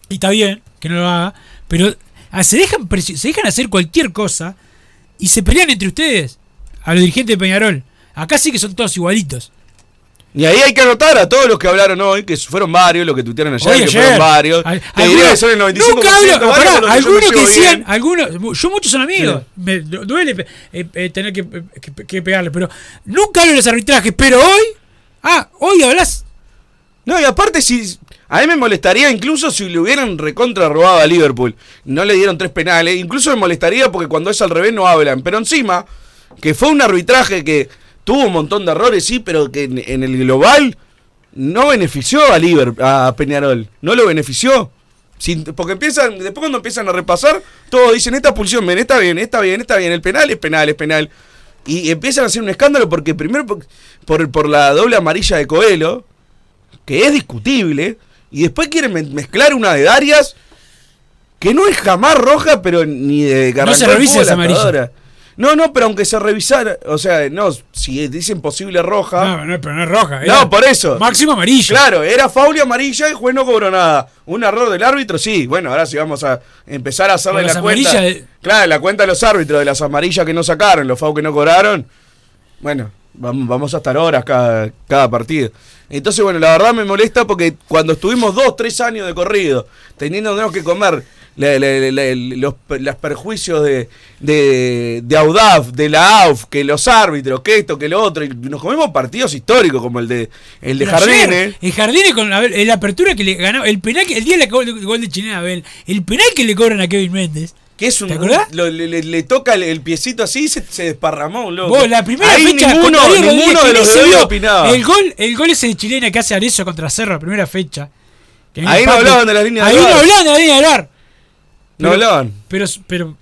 y está bien que no lo haga, pero ah, se dejan, se dejan hacer cualquier cosa y se pelean entre ustedes, a los dirigentes de Peñarol. Acá sí que son todos igualitos. Y ahí hay que anotar a todos los que hablaron hoy, que fueron varios, los que tuitearon ayer, que ayer. fueron varios. Al- Te algunos- diría que son el 95% Nunca hablo, pará, que algunos que decían, bien. algunos, yo muchos son amigos, me du- duele eh, eh, tener que, que- que pegarle, pero nunca hablo de los arbitrajes, pero hoy, ah, hoy hablas. No, y aparte, si. A mí me molestaría incluso si le hubieran recontra robado a Liverpool. No le dieron tres penales. Incluso me molestaría porque cuando es al revés no hablan. Pero encima, que fue un arbitraje que tuvo un montón de errores, sí, pero que en, el global no benefició a Liverpool, a Peñarol. No lo benefició. Porque empiezan, después cuando empiezan a repasar, todos dicen, esta pulsión, ven, está bien, está bien, está bien, el penal es penal, es penal. Y empiezan a hacer un escándalo porque primero por, por, por la doble amarilla de Coelho, que es discutible, y después quieren me- mezclar una de Darias, que no es jamás roja, pero ni de No se revisa esa amarilla. No, no, pero aunque se revisara, o sea, no, si dicen posible roja. No, no, pero no es roja. No, por eso. Máximo amarillo. Claro, era faul y amarilla y el juez no cobró nada. Un error del árbitro, sí. Bueno, ahora sí vamos a empezar a hacerle la cuenta. de- Claro, la cuenta de los árbitros, de las amarillas que no sacaron, los faul que no cobraron. Bueno, vamos, a estar horas cada, cada partido. Entonces, bueno, la verdad me molesta porque cuando estuvimos dos, tres años de corrido, teniendo que comer la- la- la- los, los perjuicios de, de, de AUDAF, de la AUF, que los árbitros, que esto, que lo otro, y nos comimos partidos históricos como el de, el de Jardines. El Jardines con la, la apertura que le ganó, el penal que el día del gol, gol de Chinela Abel, el penal que le cobran a Kevin Méndez. Que es un, ¿Te acordás? lo- le, le- toca el, el piecito así y se, se desparramó un loco. Vos, la primera Ahí fecha ninguno, ninguno de los ¿quién de opinaba. El gol, el gol ese de chilena que hace Arezzo contra Cerro, la primera fecha. Ahí no hablaban de las líneas Ahí del no hablaban de la línea del bar. No hablaban. Pero, pero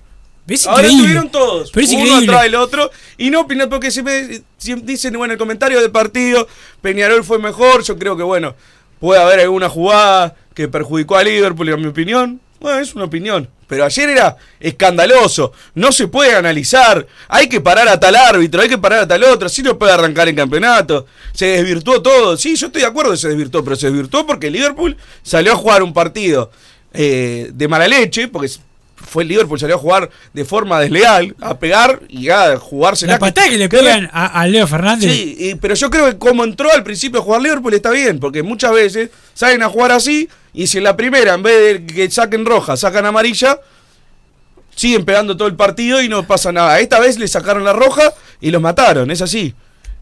es Ahora estuvieron todos, Pero es uno increíble. atrás del otro, y no opinan porque si me si dicen, bueno, el comentario del partido, Peñarol fue mejor, yo creo que, bueno, puede haber alguna jugada que perjudicó a Liverpool, en mi opinión. Bueno, es una opinión. Pero ayer era escandaloso, no se puede analizar, hay que parar a tal árbitro, hay que parar a tal otro, así no puede arrancar el campeonato. Se desvirtuó todo, sí, yo estoy de acuerdo que se desvirtuó, pero se desvirtuó porque Liverpool salió a jugar un partido eh, de mala leche, porque fue el Liverpool, salió a jugar de forma desleal, a pegar y a jugarse La patada que le pegan a, a Leo Fernández. Sí, y- pero yo creo que como entró al principio a jugar Liverpool está bien, porque muchas veces salen a jugar así y si en la primera, en vez de que saquen roja, sacan amarilla, siguen pegando todo el partido y no pasa nada. Esta vez le sacaron la roja y los mataron, es así.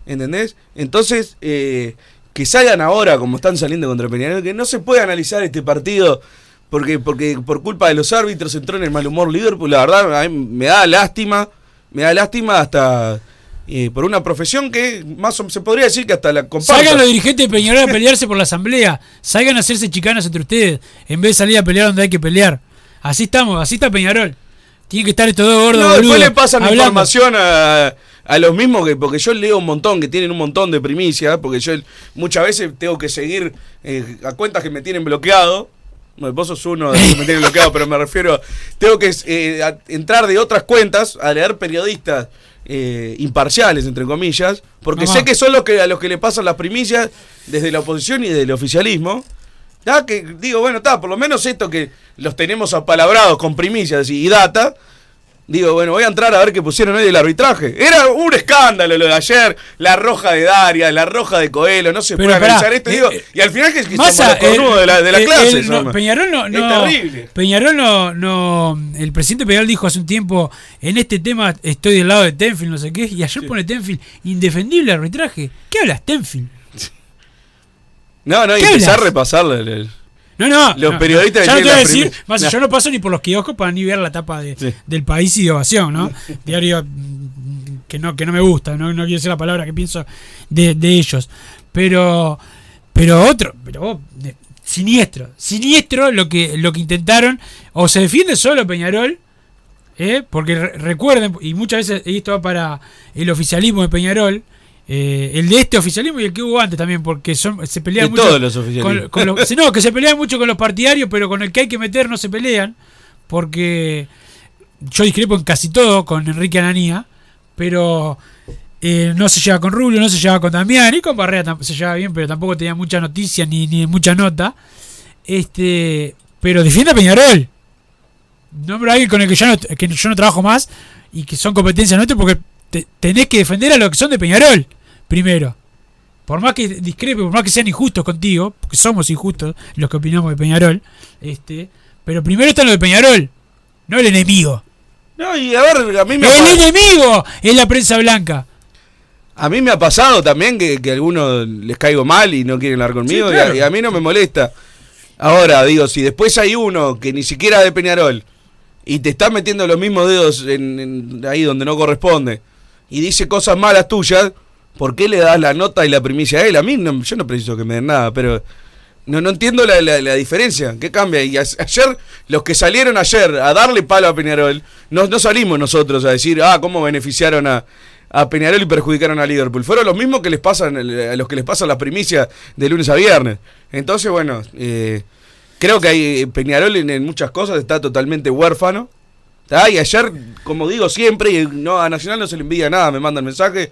¿Entendés? Entonces, eh, que salgan ahora como están saliendo contra Peñarol, que no se puede analizar este partido porque, porque por culpa de los árbitros entró en el mal humor Liverpool. La verdad, a mí me da lástima, me da lástima hasta eh, por una profesión que más o- se podría decir que hasta la comparto. Salgan los dirigentes de Peñarol a pelearse por la asamblea. Salgan a hacerse chicanas entre ustedes. En vez de salir a pelear donde hay que pelear. Así estamos, así está Peñarol. Tiene que estar estos dos gordos. No, después le pasan hablando. información a, a los mismos que porque yo leo un montón que tienen un montón de primicias porque yo muchas veces tengo que seguir eh, a cuentas que me tienen bloqueado Bueno, vos sos uno de los que me tienen bloqueado pero me refiero tengo que eh, a- entrar de otras cuentas a leer periodistas eh, imparciales entre comillas porque Mamá. sé que son los que a los que le pasan las primicias desde la oposición y desde el oficialismo ya que digo bueno está por lo menos esto que los tenemos apalabrados con primicias y data Digo, bueno, voy a entrar a ver qué pusieron hoy del arbitraje. Era un escándalo lo de ayer, la roja de Daria, la roja de Coelho, no se Pero puede pará, analizar esto. eh, digo, eh, y al final que, que Massa, somos los cornudos el- de la, de la el- clase. el- no. Peñarol no, Es no- terrible. Peñarol no, no. El presidente Peñarol dijo hace un tiempo: En este tema estoy del lado de Tenfield, no sé qué. Y ayer pone Tenfield indefendible arbitraje. ¿Qué hablas, Tenfield? No, no, y ¿Qué empezar a el- No, no. Los no, periodistas Ya no que te voy a decir, más, No. yo no paso ni por los kioscos para ni ver la tapa de, del país y de ovación, ¿no? [LAUGHS] Diario mm, que no, que no me gusta, no, no quiero decir la palabra que pienso de, de ellos. Pero, pero otro, pero vos, de- siniestro, siniestro lo que, lo que intentaron, o se defiende solo Peñarol, ¿eh? porque re- recuerden, y muchas veces esto va para el oficialismo de Peñarol, eh, el de este oficialismo y el que hubo antes también, porque son, se pelean De mucho todos los oficialismos. con- con los- [LAUGHS] no, que se pelean mucho con los partidarios, pero con el que hay que meter no se pelean, porque yo discrepo en casi todo con Enrique Ananía, pero eh, no se lleva con Rubio, no se lleva con Damián, y con Barrea se lleva bien, pero tampoco tenía mucha noticia ni, ni mucha nota. Este, pero defiende a Peñarol. Nombro a alguien con el que yo no, que yo no trabajo más y que son competencias nuestras porque te- tenés que defender a los que son de Peñarol, primero. Por más que discrepe, por más que sean injustos contigo, porque somos injustos los que opinamos de Peñarol, este, pero primero está lo de Peñarol, no el enemigo. No, y a ver, a mí me ¡El enemigo es la prensa blanca! A mí me ha pasado también que, que a algunos les caigo mal y no quieren hablar conmigo Sí, y a- y, a, mí no me molesta. Ahora, digo, si después hay uno que ni siquiera es de Peñarol y te está metiendo los mismos dedos en, en- ahí donde no corresponde y dice cosas malas tuyas, ¿por qué le das la nota y la primicia a él? A mí no, yo no preciso que me den nada, pero no, no entiendo la, la- la diferencia. ¿Qué cambia? Y a- ayer, los que salieron ayer a darle palo a Peñarol, no, no salimos nosotros a decir, ah, cómo beneficiaron a, a Peñarol y perjudicaron a Liverpool. Fueron los mismos que les pasan, a los que les pasan las primicias de lunes a viernes. Entonces, bueno, eh, creo que hay, Peñarol en, muchas cosas está totalmente huérfano. ¿tá? Y ayer, como digo siempre, y no, a Nacional no se le envidia nada, me mandan mensaje.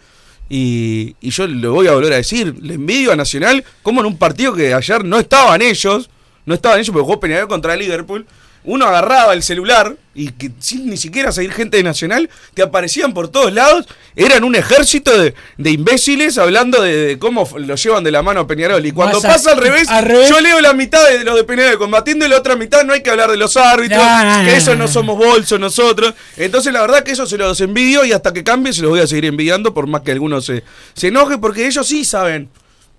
Y, y yo le voy a volver a decir, le envidio a Nacional como en un partido que ayer no estaban ellos, no estaban ellos porque jugó Peñarol contra Liverpool. Uno agarraba el celular y que sin ni siquiera seguir gente de Nacional, que aparecían por todos lados, eran un ejército de, de imbéciles hablando de, de cómo lo llevan de la mano a Peñarol. Y cuando Vas a- pasa al revés, al revés. yo leo la mitad de los de Peñarol combatiendo y la otra mitad no hay que hablar de los árbitros, No, no, que eso no. somos bolsos nosotros. Entonces la verdad que eso se los envidio y hasta que cambie se los voy a seguir envidiando por más que algunos se, se enoje porque ellos sí saben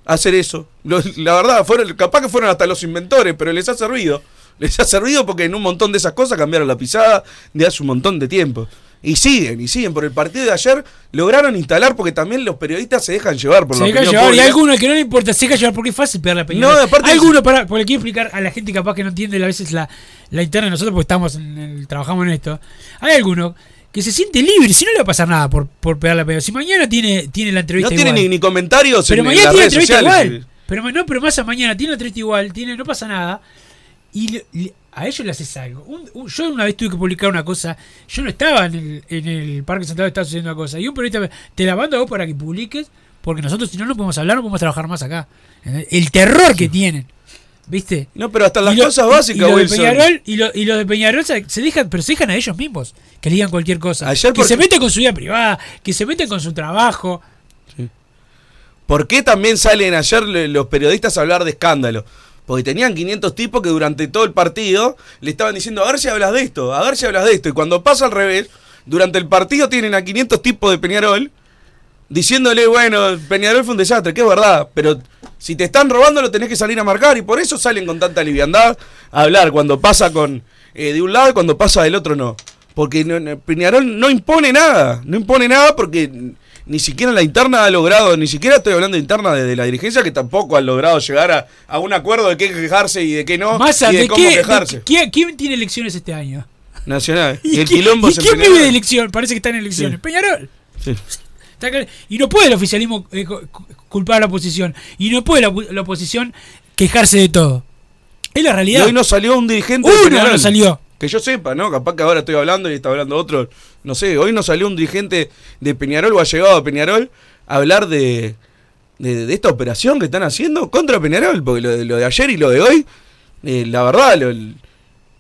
hacer eso. Los- la verdad, fueron, capaz que fueron hasta los inventores, pero les ha servido. Les ha servido porque en un montón de esas cosas cambiaron la pisada de hace un montón de tiempo. Y siguen, y siguen. Por el partido de ayer lograron instalar porque también los periodistas se dejan llevar por Se la deja opinión llevar, y pública. alguno que no le importa, se deja llevar porque es fácil pegarle a Peñarol. No, aparte- Alguno, para, porque le quiero explicar a la gente capaz que no entiende a veces la, la interna de nosotros porque estamos en el- trabajamos en esto. Hay alguno que se siente libre, si no le va a pasar nada por, por pegarle a Peñarol. Si mañana tiene, tiene la entrevista No tiene ni, ni comentarios Pero en, en mañana las tiene redes entrevista sociales. igual. Pero no, pero más a mañana tiene la entrevista igual, tiene, no pasa nada. Y le- le- a ellos le haces algo. Un- un- yo una vez tuve que publicar una cosa, yo no estaba en el, en el Parque Central, estaba sucediendo una cosa. Y un periodista me- te la mando a vos para que publiques, porque nosotros si no no podemos hablar, no podemos trabajar más acá. El terror que tienen. ¿Viste? No, pero hasta las lo- cosas básicas, y los de. Peñarol y, lo- y los de Peñarol se, se dejan, pero se dejan a ellos mismos que le digan cualquier cosa. Ayer que se meten con su vida privada, que se meten con su trabajo. ¿Por qué también salen ayer los periodistas a hablar de escándalo? Porque tenían 500 tipos que durante todo el partido le estaban diciendo, a ver si hablas de esto, a ver si hablas de esto. Y cuando pasa al revés, durante el partido tienen a 500 tipos de Peñarol diciéndole, bueno, Peñarol fue un desastre, que es verdad, pero si te están robando lo tenés que salir a marcar y por eso salen con tanta liviandad a hablar cuando pasa con eh, de un lado y cuando pasa del otro no. Porque Peñarol no impone nada, no impone nada porque ni siquiera la interna ha logrado, ni siquiera estoy hablando de interna de, de la dirigencia que tampoco han logrado llegar a, a un acuerdo de qué quejarse y de qué no y de, ¿de cómo qué, de- quejarse. ¿quién, quién tiene elecciones este año? Nacional. Y, [LAUGHS] ¿Y, el quién, quilombo y se quién Peñarol. vive de elección? Parece que está en elecciones. Sí. Peñarol. Sí. Y no puede el oficialismo eh, cu- cu- culpar a la oposición. Y no puede la, opo- la oposición quejarse de todo. Es la Y realidad. hoy no salió un dirigente de Uno Peñarol. no salió. Que yo sepa, ¿no? Capaz que ahora estoy hablando y está hablando otro. No sé, hoy no salió un dirigente de Peñarol o ha llegado a Peñarol a hablar de, de, esta operación que están haciendo contra Peñarol. Porque lo de, ayer y lo de hoy, eh, la verdad, lo,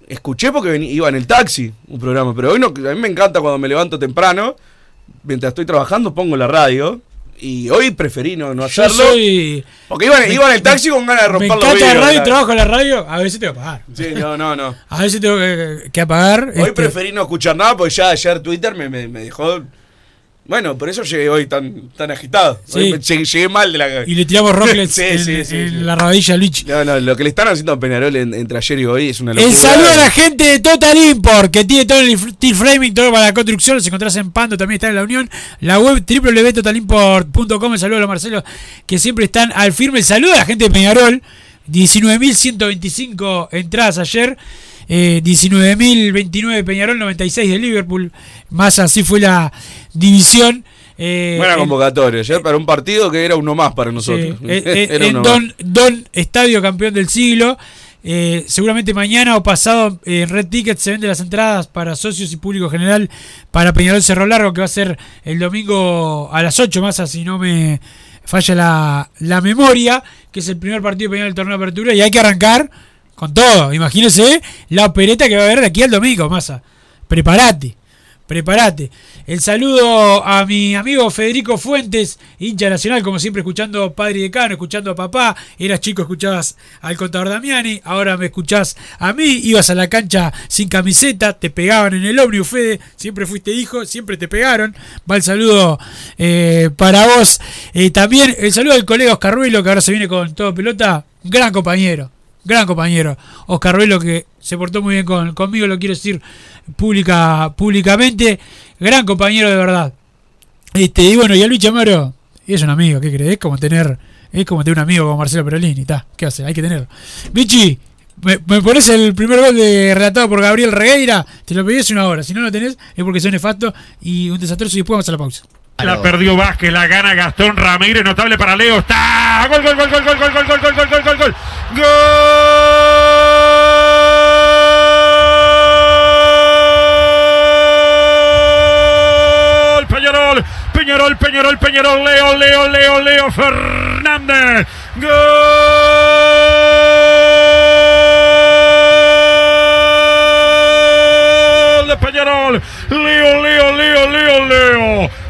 escuché porque vení- iba en el taxi un programa. Pero hoy no, a mí me encanta cuando me levanto temprano, mientras estoy trabajando pongo la radio. Y hoy preferí no, no hacerlo. soy. Porque iba, me- iba en el taxi con ganas de Me romper los encanta la radio, trabajo en la radio. A veces tengo que apagar. Sí, no, no, no. A veces tengo que, que apagar. Hoy este, preferí no escuchar nada porque ya ayer Twitter me, me, me dejó. Bueno, por eso llegué hoy tan, tan agitado. Sí. Hoy me- llegué, mal de la Y le tiramos rocklets [LAUGHS] Sí, en, sí, la rodilla a Luigi. No, no, lo que le están haciendo a Peñarol en- entre ayer y hoy es una locura. El saludo a la gente de Total Import, que tiene todo el steel framing, todo para la construcción. Los encontrás en Pando, también está en la Unión. La web www.totalimport.com. El saludo a los Marcelos, que siempre están al firme. El saludo a la gente de Peñarol. 19.125 entradas ayer. Eh, 19.029 Peñarol, 96 de Liverpool. Más así fue la división. Eh, Buena convocatoria. Ayer para un partido que era uno más para nosotros. Eh, [LAUGHS] eh, Era en uno Don, más. Don Estadio Campeón del Siglo. Eh, seguramente mañana o pasado eh, en Red Ticket se venden las entradas para socios y público general para Peñarol Cerro Largo, que va a ser el domingo a las 8 más, si no me falla la, la memoria, que es el primer partido de Peñarol del torneo de apertura, y hay que arrancar con todo. Imagínense la opereta que va a haber de aquí al domingo, Massa. Prepárate. Prepárate. El saludo a mi amigo Federico Fuentes, hincha nacional, como siempre, escuchando Padre Decano, escuchando a papá. Eras chico, escuchabas al contador Damiani, ahora me escuchás a mí. Ibas a la cancha sin camiseta, te pegaban en el ómnibus, Fede. Siempre fuiste hijo, siempre te pegaron. Va el saludo eh, para vos. Eh, también el saludo del colega Oscar Ruelo, que ahora se viene con todo pelota. Gran compañero gran compañero. Oscar Ruelo que se portó muy bien con, conmigo, lo quiero decir pública, públicamente. Gran compañero de verdad. Este, y bueno, y a Luis Chamaro es un amigo, ¿qué crees? Es como tener, es como tener un amigo como Marcelo Perolini, está, ¿qué hace? Hay que tenerlo. Bichi, me, me pones el primer gol de relatado por Gabriel Regueira, te lo pedí hace una hora, si no lo tenés es porque soy nefasto y un desastroso y después vamos a la pausa. La perdió Vázquez, la gana Gastón Ramírez, notable para Leo. Está. Gol, gol, gol, gol, gol, gol, gol, gol, gol, gol, gol, gol, gol. Peñarol, Peñarol, Peñarol, Peñarol, Leo, Leo, Leo, Leo Fernández. Gol de Peñarol. Leo, Leo, Leo, Leo, Leo.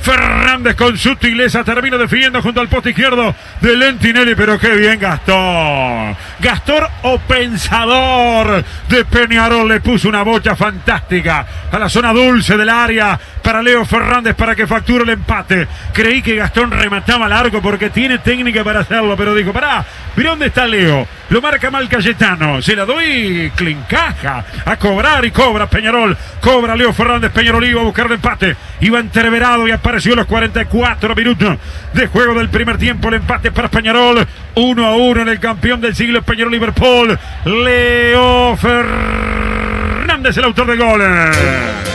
Fernández con sutileza termina definiendo junto al poste izquierdo de Lentinelli, pero qué bien Gastón. Gastón o pensador de Peñarol le puso una bocha fantástica a la zona dulce del área para Leo Fernández para que facture el empate. Creí que Gastón remataba largo porque tiene técnica para hacerlo, pero dijo, pará, mira dónde está Leo. Lo marca mal Cayetano. Se la doy, clincaja. A cobrar y cobra Peñarol. Cobra Leo Fernández. Peñarol iba a buscar el empate. Iba entreverado y apareció los 44 minutos de juego del primer tiempo. El empate para Peñarol. 1 a 1 en el campeón del siglo Peñarol Liverpool. Leo Fernández, el autor de goles.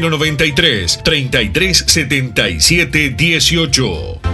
093 3377 18.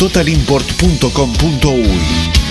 www.totalimport.com.uy.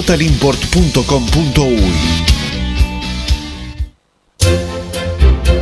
www.totalimport.com.uy.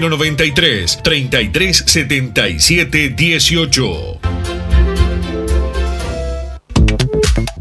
093 33 77 18.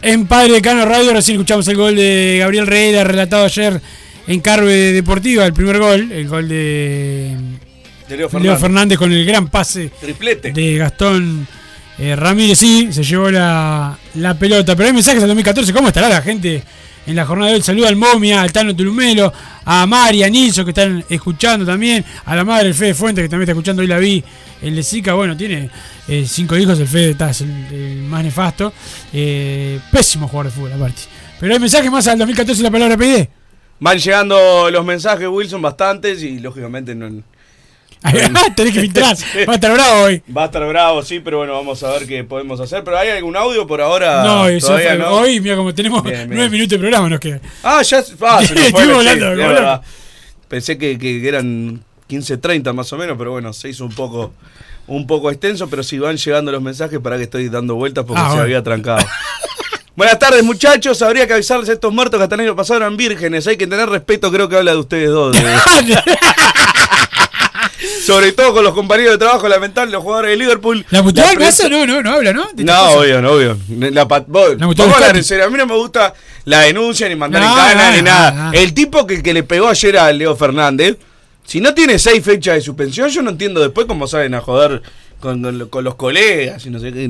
En Padre Cano Radio. Recién escuchamos el gol de Gabriel Reira, relatado ayer en Carve Deportiva. El primer gol, el gol de De Leo Leo Fernández. Fernández, con el gran pase Triplete. de Gastón eh, Ramírez. Sí, se llevó la, la pelota. Pero hay mensajes del 2014. ¿Cómo estará la gente en la jornada de hoy. Saludo al Momia, al Tano Tulumelo, a Mari, a Nilso que están escuchando también, a la madre del Fede Fuente que también está escuchando, hoy la vi, el de Zika, bueno, tiene eh, cinco hijos, el Fede está, es el, el más nefasto. Eh, pésimo jugador de fútbol aparte. Pero hay mensajes más al 2014 la palabra PD. Van llegando los mensajes, Wilson, bastantes y lógicamente no. Tenés que filtrar. [LAUGHS] Va a estar bravo hoy. Va a estar bravo, sí, pero bueno, vamos a ver qué podemos hacer. Pero ¿hay algún audio por ahora? No, eso Todavía fue- no. hoy, mira, como tenemos Bien, bien. nueve minutos de programa, nos queda. Ah, ya [LAUGHS] ah, se nos fue, Estuvimos sí. Pensé que, que eran 15, 30 más o menos, pero bueno, se hizo un poco un poco extenso, pero si van llegando los mensajes para que estoy dando vueltas porque Ah, se bueno. había trancado. [LAUGHS] Buenas tardes, muchachos. Habría que avisarles a estos muertos que hasta el año pasado eran vírgenes. Hay que tener respeto, creo que habla de ustedes dos. Sobre todo con los compañeros de trabajo, lamentable, los jugadores de Liverpool. La mutual prensa- casa no, no, no habla, ¿no? No, obvio, no, obvio. La vos- La vamos a serio. A mí no me gusta la denuncia, ni mandar No, en cana, no, ni no, nada. no. El tipo que, que le pegó ayer a Leo Fernández, si no tiene seis fechas de suspensión, yo no entiendo después cómo salen a joder con, con- con los colegas y no sé qué.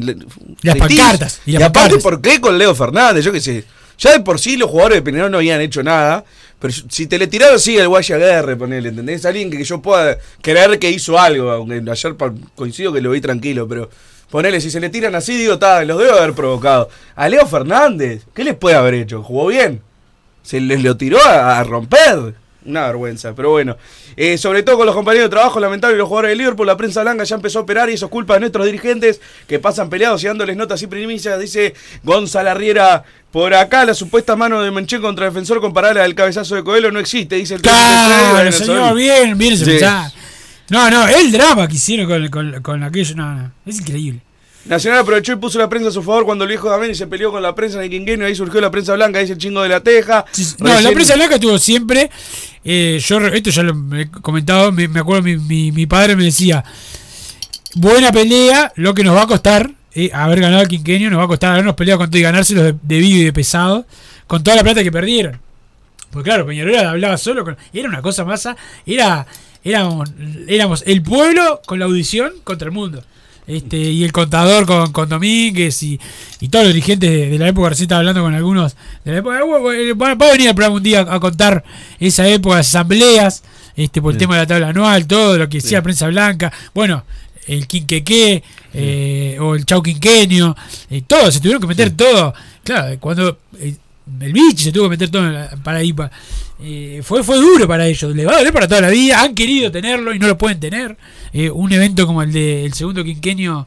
Las pancartas, y Y, las aparte, pancartas. ¿por qué con Leo Fernández? Yo qué sé. Ya de por sí los jugadores de Peñarol no habían hecho nada. Pero si te le tiraron así el Guaya Guerre, ponele, ¿entendés? Alguien que yo pueda creer que hizo algo. Aunque ayer coincido que lo vi tranquilo, pero ponele, si se le tiran así, digo, los debo haber provocado. A Leo Fernández, ¿qué les puede haber hecho? ¿Jugó bien? Se les lo tiró a romper. Una vergüenza, pero bueno. Eh, sobre todo con los compañeros de trabajo, lamentable los jugadores de Liverpool, la prensa blanca ya empezó a operar y eso es culpa de nuestros dirigentes que pasan peleados y dándoles notas y primicias. Dice Gonzalo Arriera, por acá la supuesta mano de Menché contra defensor comparable al cabezazo de Coelho no existe, dice el Claro, señor, bien, bien ese Sí. No, no, el drama que hicieron con, con, con aquello, no, no, es increíble. Nacional aprovechó y puso la prensa a su favor cuando el viejo Dameni se peleó con la prensa en el quinquenio. Ahí surgió la prensa blanca, dice el chingo de la teja. No, la prensa blanca tuvo siempre. eh, yo, esto ya lo he comentado. Me, me acuerdo, mi, mi, mi padre me decía: Buena pelea, lo que nos va a costar eh, haber ganado el quinquenio, nos va a costar habernos peleado con todo y ganárselos de, de vivo y de pesado, con toda la plata que perdieron. Porque claro, Peñarol hablaba solo, con, era una cosa masa, era, éramos, éramos el pueblo con la audición contra el mundo. Este, y el contador con, con Domínguez y, y todos los dirigentes de, de la época, recién estaba hablando con algunos de la época. Va, va a venir al programa un día a contar esa época, las asambleas, este, por el tema de la tabla anual, todo lo que decía prensa blanca. Bueno, el quinqueque eh, o el chau quinquenio, eh, todo, se tuvieron que meter todo. Claro, cuando eh, el bicho se tuvo que meter todo para ahí. pa- eh, fue, fue duro para ellos, le va a doler para toda la vida, han querido tenerlo y no lo pueden tener. Eh, un evento como el del segundo quinquenio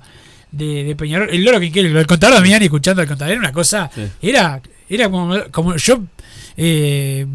de, de Peñarol, el loro quinquenio, el contador de Damiani escuchando al contador, era una cosa, era, era como, como yo, eh,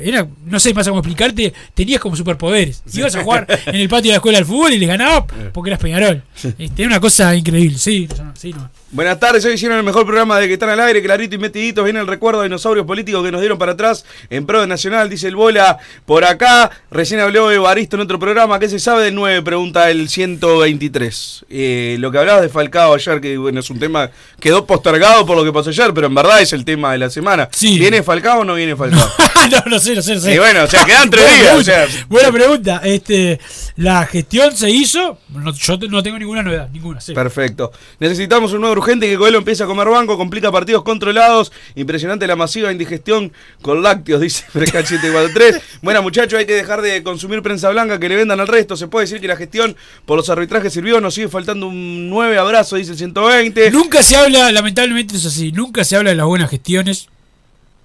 era, no sé más cómo explicarte, tenías como superpoderes. Ibas a jugar en el patio de la escuela del fútbol y les ganabas porque eras Peñarol. Este, era una cosa increíble, sí, sí, no. Buenas tardes, hoy hicieron el mejor programa de que están al aire, clarito y metiditos. Viene el recuerdo de dinosaurios políticos que nos dieron para atrás en pro de Nacional, dice el Bola. Por acá, recién habló Evaristo en otro programa. ¿Qué se sabe del 9? Pregunta el 123. Eh, lo que hablabas de Falcao ayer, que bueno, es un tema, quedó postergado por lo que pasó ayer, pero en verdad es el tema de la semana. ¿Viene Falcao o no viene Falcao? [LAUGHS] no, no sé, no sé, no sé. Y bueno, o sea, quedan tres días, o pregunta, sea. Buena pregunta. Este, la gestión se hizo. no- yo no tengo ninguna novedad, ninguna. sí. Perfecto. Necesitamos un nuevo urgente que Coelho empiece a comer banco, complica partidos controlados. Impresionante la masiva indigestión con lácteos, [LAUGHS] dice Fresca 743. Bueno, muchachos, hay que dejar de consumir prensa blanca que le vendan al resto. Se puede decir que la gestión por los arbitrajes sirvió. Nos sigue faltando un 9 abrazo, dice el 120. Nunca se habla, lamentablemente es así, nunca se habla de las buenas gestiones,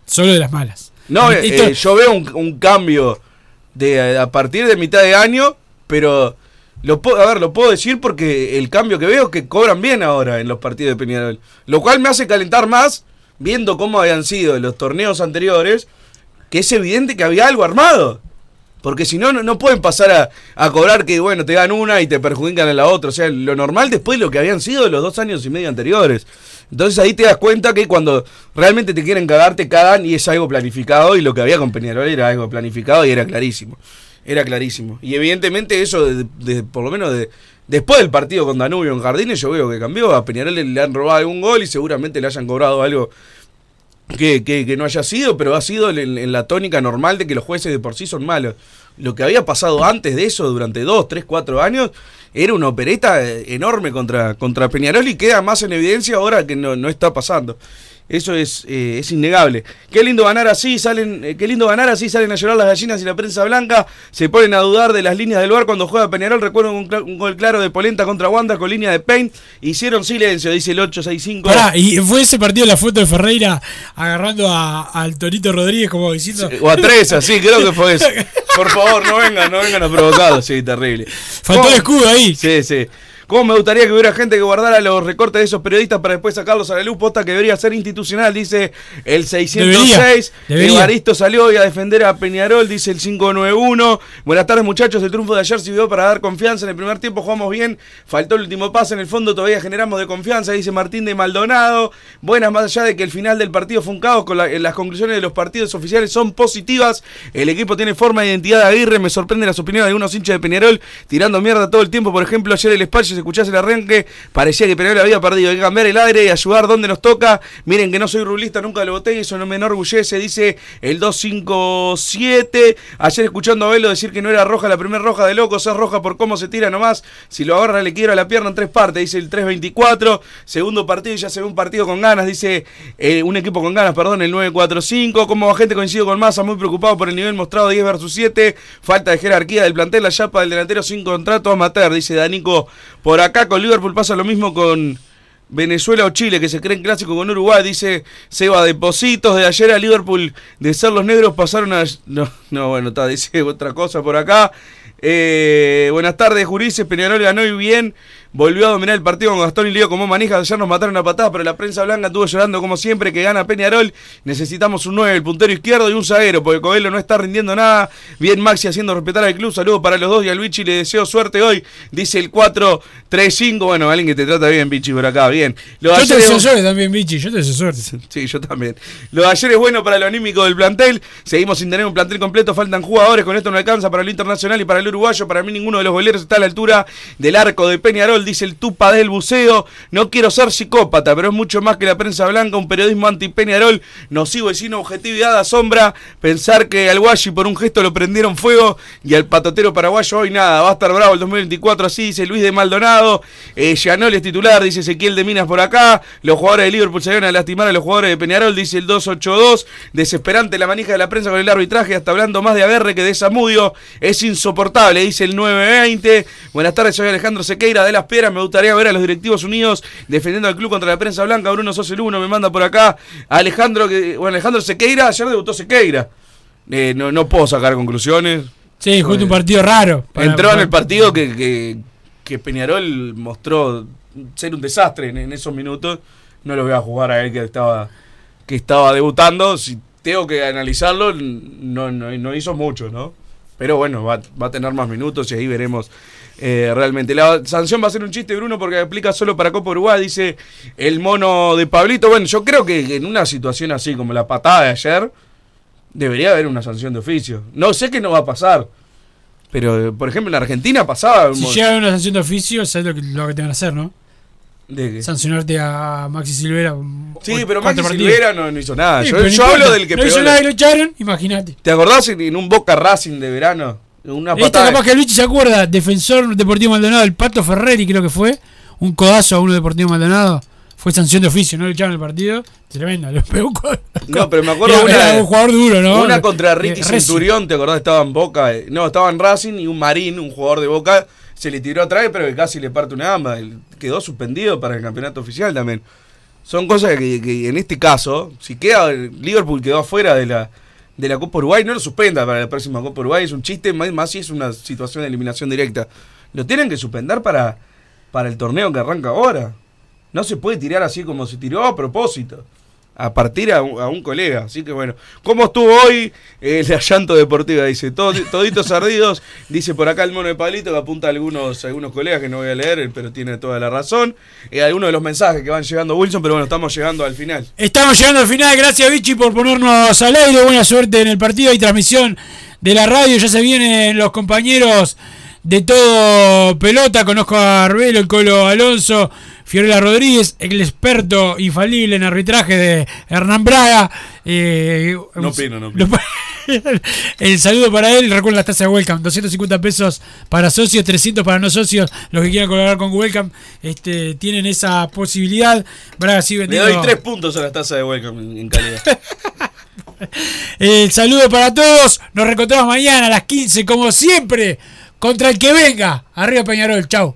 solo de las malas. No, Eh, eh, esto- eh, yo veo un, un cambio de a partir de mitad de año, pero lo puedo, a ver, lo puedo decir porque el cambio que veo es que cobran bien ahora en los partidos de Peñarol, lo cual me hace calentar más viendo cómo habían sido los torneos anteriores, que es evidente que había algo armado. Porque si no, no, pueden pasar a, a cobrar que, bueno, te dan una y te perjudican en la otra. O sea, lo normal después de lo que habían sido los dos años y medio anteriores. Entonces ahí te das cuenta que cuando realmente te quieren cagar, te cagan y es algo planificado. Y lo que había con Peñarol era algo planificado y era clarísimo. Era clarísimo. Y evidentemente eso, de, por lo menos de, después del partido con Danubio en Jardines, yo veo que cambió. A Peñarol le han robado algún gol y seguramente le hayan cobrado algo que, que- que no haya sido, pero ha sido en, la tónica normal de que los jueces de por sí son malos. Lo que había pasado antes de eso, durante dos, tres, cuatro años, era una opereta eh, enorme contra, contra Peñarol y queda más en evidencia ahora que no, no está pasando. Eso es, eh, es innegable. Qué lindo ganar así, salen, eh, qué lindo ganar así, salen a llorar las gallinas y la prensa blanca. Se ponen a dudar de las líneas del bar cuando juega Peñarol. Recuerdo un, gol claro de Polenta contra Wanda con línea de Paint. Hicieron silencio, dice el 865. Pará, y fue ese partido la foto de Ferreira agarrando a- al Torito Rodríguez como diciendo. O a Teresa, sí, creo que fue eso. [LAUGHS] Por favor, no vengan, no vengan a provocar. Sí, terrible. Faltó el escudo ahí. Sí, sí. ¿Cómo me gustaría que hubiera gente que guardara los recortes de esos periodistas para después sacarlos a la luz? Posta que debería ser institucional, dice el 606. Debería, debería. Evaristo salió hoy a defender a Peñarol, dice el 591. Buenas tardes, muchachos. El triunfo de ayer sirvió para dar confianza. En el primer tiempo jugamos bien. Faltó el último pase. En el fondo todavía generamos de confianza, dice Martín de Maldonado. Buenas, más allá de que el final del partido fue un caos, con la- las conclusiones de los partidos oficiales son positivas. El equipo tiene forma de identidad de Aguirre. Me sorprenden las opiniones de algunos hinchas de Peñarol tirando mierda todo el tiempo. Por ejemplo, ayer el espacio, si escuchás el arranque, parecía que Peñarol había perdido. Hay que cambiar el aire y ayudar donde nos toca. Miren que no soy rulista, nunca lo voté eso no me enorgullece, dice el 257. Ayer escuchando a Velo decir que no era roja la primera roja de locos, es roja por cómo se tira nomás. Si lo agarra le quiero a la pierna en tres partes, dice el 324. Segundo partido ya se ve un partido con ganas, dice eh, un equipo con ganas, perdón, el 945. Como gente coincido con Massa, muy preocupado por el nivel mostrado 10 versus 7. Falta de jerarquía del plantel, la chapa del delantero sin contrato amateur, dice Danico. Por acá con Liverpool pasa lo mismo con Venezuela o Chile, que se creen clásico con Uruguay, dice Seba Depositos. De ayer a Liverpool, de ser los negros, pasaron a. No, no bueno, está, dice otra cosa por acá. Eh, buenas tardes, Jurices. Peñarol ganó y bien. Volvió a dominar el partido con Gastón y Lío como manija. Ayer nos mataron a patadas, pero la prensa blanca estuvo llorando como siempre que gana Peñarol. Necesitamos un 9, el puntero izquierdo y un zaguero, porque Coelho no está rindiendo nada. Bien Maxi haciendo respetar al club. Saludos para los dos y al Bichi le deseo suerte hoy. Dice el 4-3-5. Bueno, alguien que te trata bien, Bichi, por acá. Bien. Lo Yo te deseo suerte también, Bichi. Yo te deseo suerte. Sí, yo también. Lo de ayer es bueno para lo anímico del plantel. Seguimos sin tener un plantel completo. Faltan jugadores. Con esto no alcanza para el internacional y para el uruguayo. Para mí ninguno de los goleros está a la altura del arco de Peñarol. Dice el Tupa del Buceo. No quiero ser psicópata, pero es mucho más que la prensa blanca. Un periodismo anti-Peñarol. Nocivo y sin objetividad asombra. Pensar que al Guayi por un gesto lo prendieron fuego. Y al patotero paraguayo hoy nada. Va a estar bravo el 2024. Así dice Luis de Maldonado. Eh, es titular. Dice Ezequiel de Minas por acá. Los jugadores de Liverpool se van a lastimar a los jugadores de Peñarol, dice el 282. Desesperante la manija de la prensa con el arbitraje, hasta hablando más de Aguerre que de Zamudio. Es insoportable, dice el 920. Buenas tardes, soy Alejandro Sequeira de Las Me gustaría ver a los directivos unidos defendiendo al club contra la prensa blanca. Bruno Sos el uno me manda por acá. Alejandro, que, bueno, Alejandro Sequeira, ayer debutó Sequeira. Eh, no, no puedo sacar conclusiones. Sí, justo un partido raro. para- Entró en el partido que, que, que Peñarol mostró ser un desastre en, en esos minutos. No lo voy a jugar a él que estaba, que estaba debutando. Si tengo que analizarlo, no, no, no hizo mucho, ¿no? Pero bueno, va, va a tener más minutos y ahí veremos eh, realmente. La sanción va a ser un chiste, Bruno, porque aplica solo para Copa Uruguay, dice el mono de Pablito. Bueno, yo creo que en una situación así como la patada de ayer, debería haber una sanción de oficio. No sé que no va a pasar. Pero, por ejemplo, en Argentina pasaba. Si llega a una sanción de oficio, sabes lo que, lo que te van a hacer, ¿no? ¿De qué? Sancionarte a Maxi Silvera. Sí, pero Maxi partidos. Silvera no, no hizo nada. Sí, yo hablo del que No hizo nada y lo echaron, imagínate. ¿Te acordás en, en un Boca Racing de verano? Una Esta patada. capaz que bicho se acuerda, defensor Deportivo Maldonado, el Pato Ferreri creo que fue, un codazo a uno de Deportivo Maldonado, fue sanción de oficio, no le echaron el partido, tremendo, le pegó un codazo. No, pero me acuerdo [LAUGHS] Era- una. era un jugador duro, ¿no? Una contra Ricky Eh, Racing. Centurión, ¿te acordás? Estaba en Boca. eh, No, estaba en Racing y un Marín, un jugador de Boca, se le tiró atrás, pero casi le parte una gamba. Quedó suspendido para el campeonato oficial también. Son cosas que, que en este caso, si queda Liverpool quedó afuera de la, de la Copa Uruguay, no lo suspenda para la próxima Copa Uruguay. Es un chiste, más, más si es una situación de eliminación directa. Lo tienen que suspender para, para el torneo que arranca ahora. No se puede tirar así como se tiró a propósito. A partir a un, colega. Así que bueno. ¿Cómo estuvo hoy eh, la llanto deportiva? Dice. Todo, toditos ardidos. Dice por acá el mono de Pablito que apunta a algunos, algunos colegas que no voy a leer, pero tiene toda la razón. Eh, algunos de los mensajes que van llegando Wilson, pero bueno, estamos llegando al final. Estamos llegando al final, gracias Vichy por ponernos al aire, buena suerte en el partido y transmisión de la radio, ya se vienen los compañeros de todo pelota, conozco a Arbelo, el Colo Alonso, Fiorella Rodríguez, el experto infalible en arbitraje de Hernán Braga. eh, No opino, no opino. [LAUGHS] El saludo para él. Recuerden las tasas de Welcome: 250 pesos para socios, 300 para no socios. Los que quieran colaborar con Welcome este, tienen esa posibilidad. Braga sigue Le vendiendo. doy tres puntos a la taza de Welcome en, en calidad. [LAUGHS] El saludo para todos. Nos reencontramos mañana a las 15, como siempre, contra el que venga. Arriba Peñarol. Chau.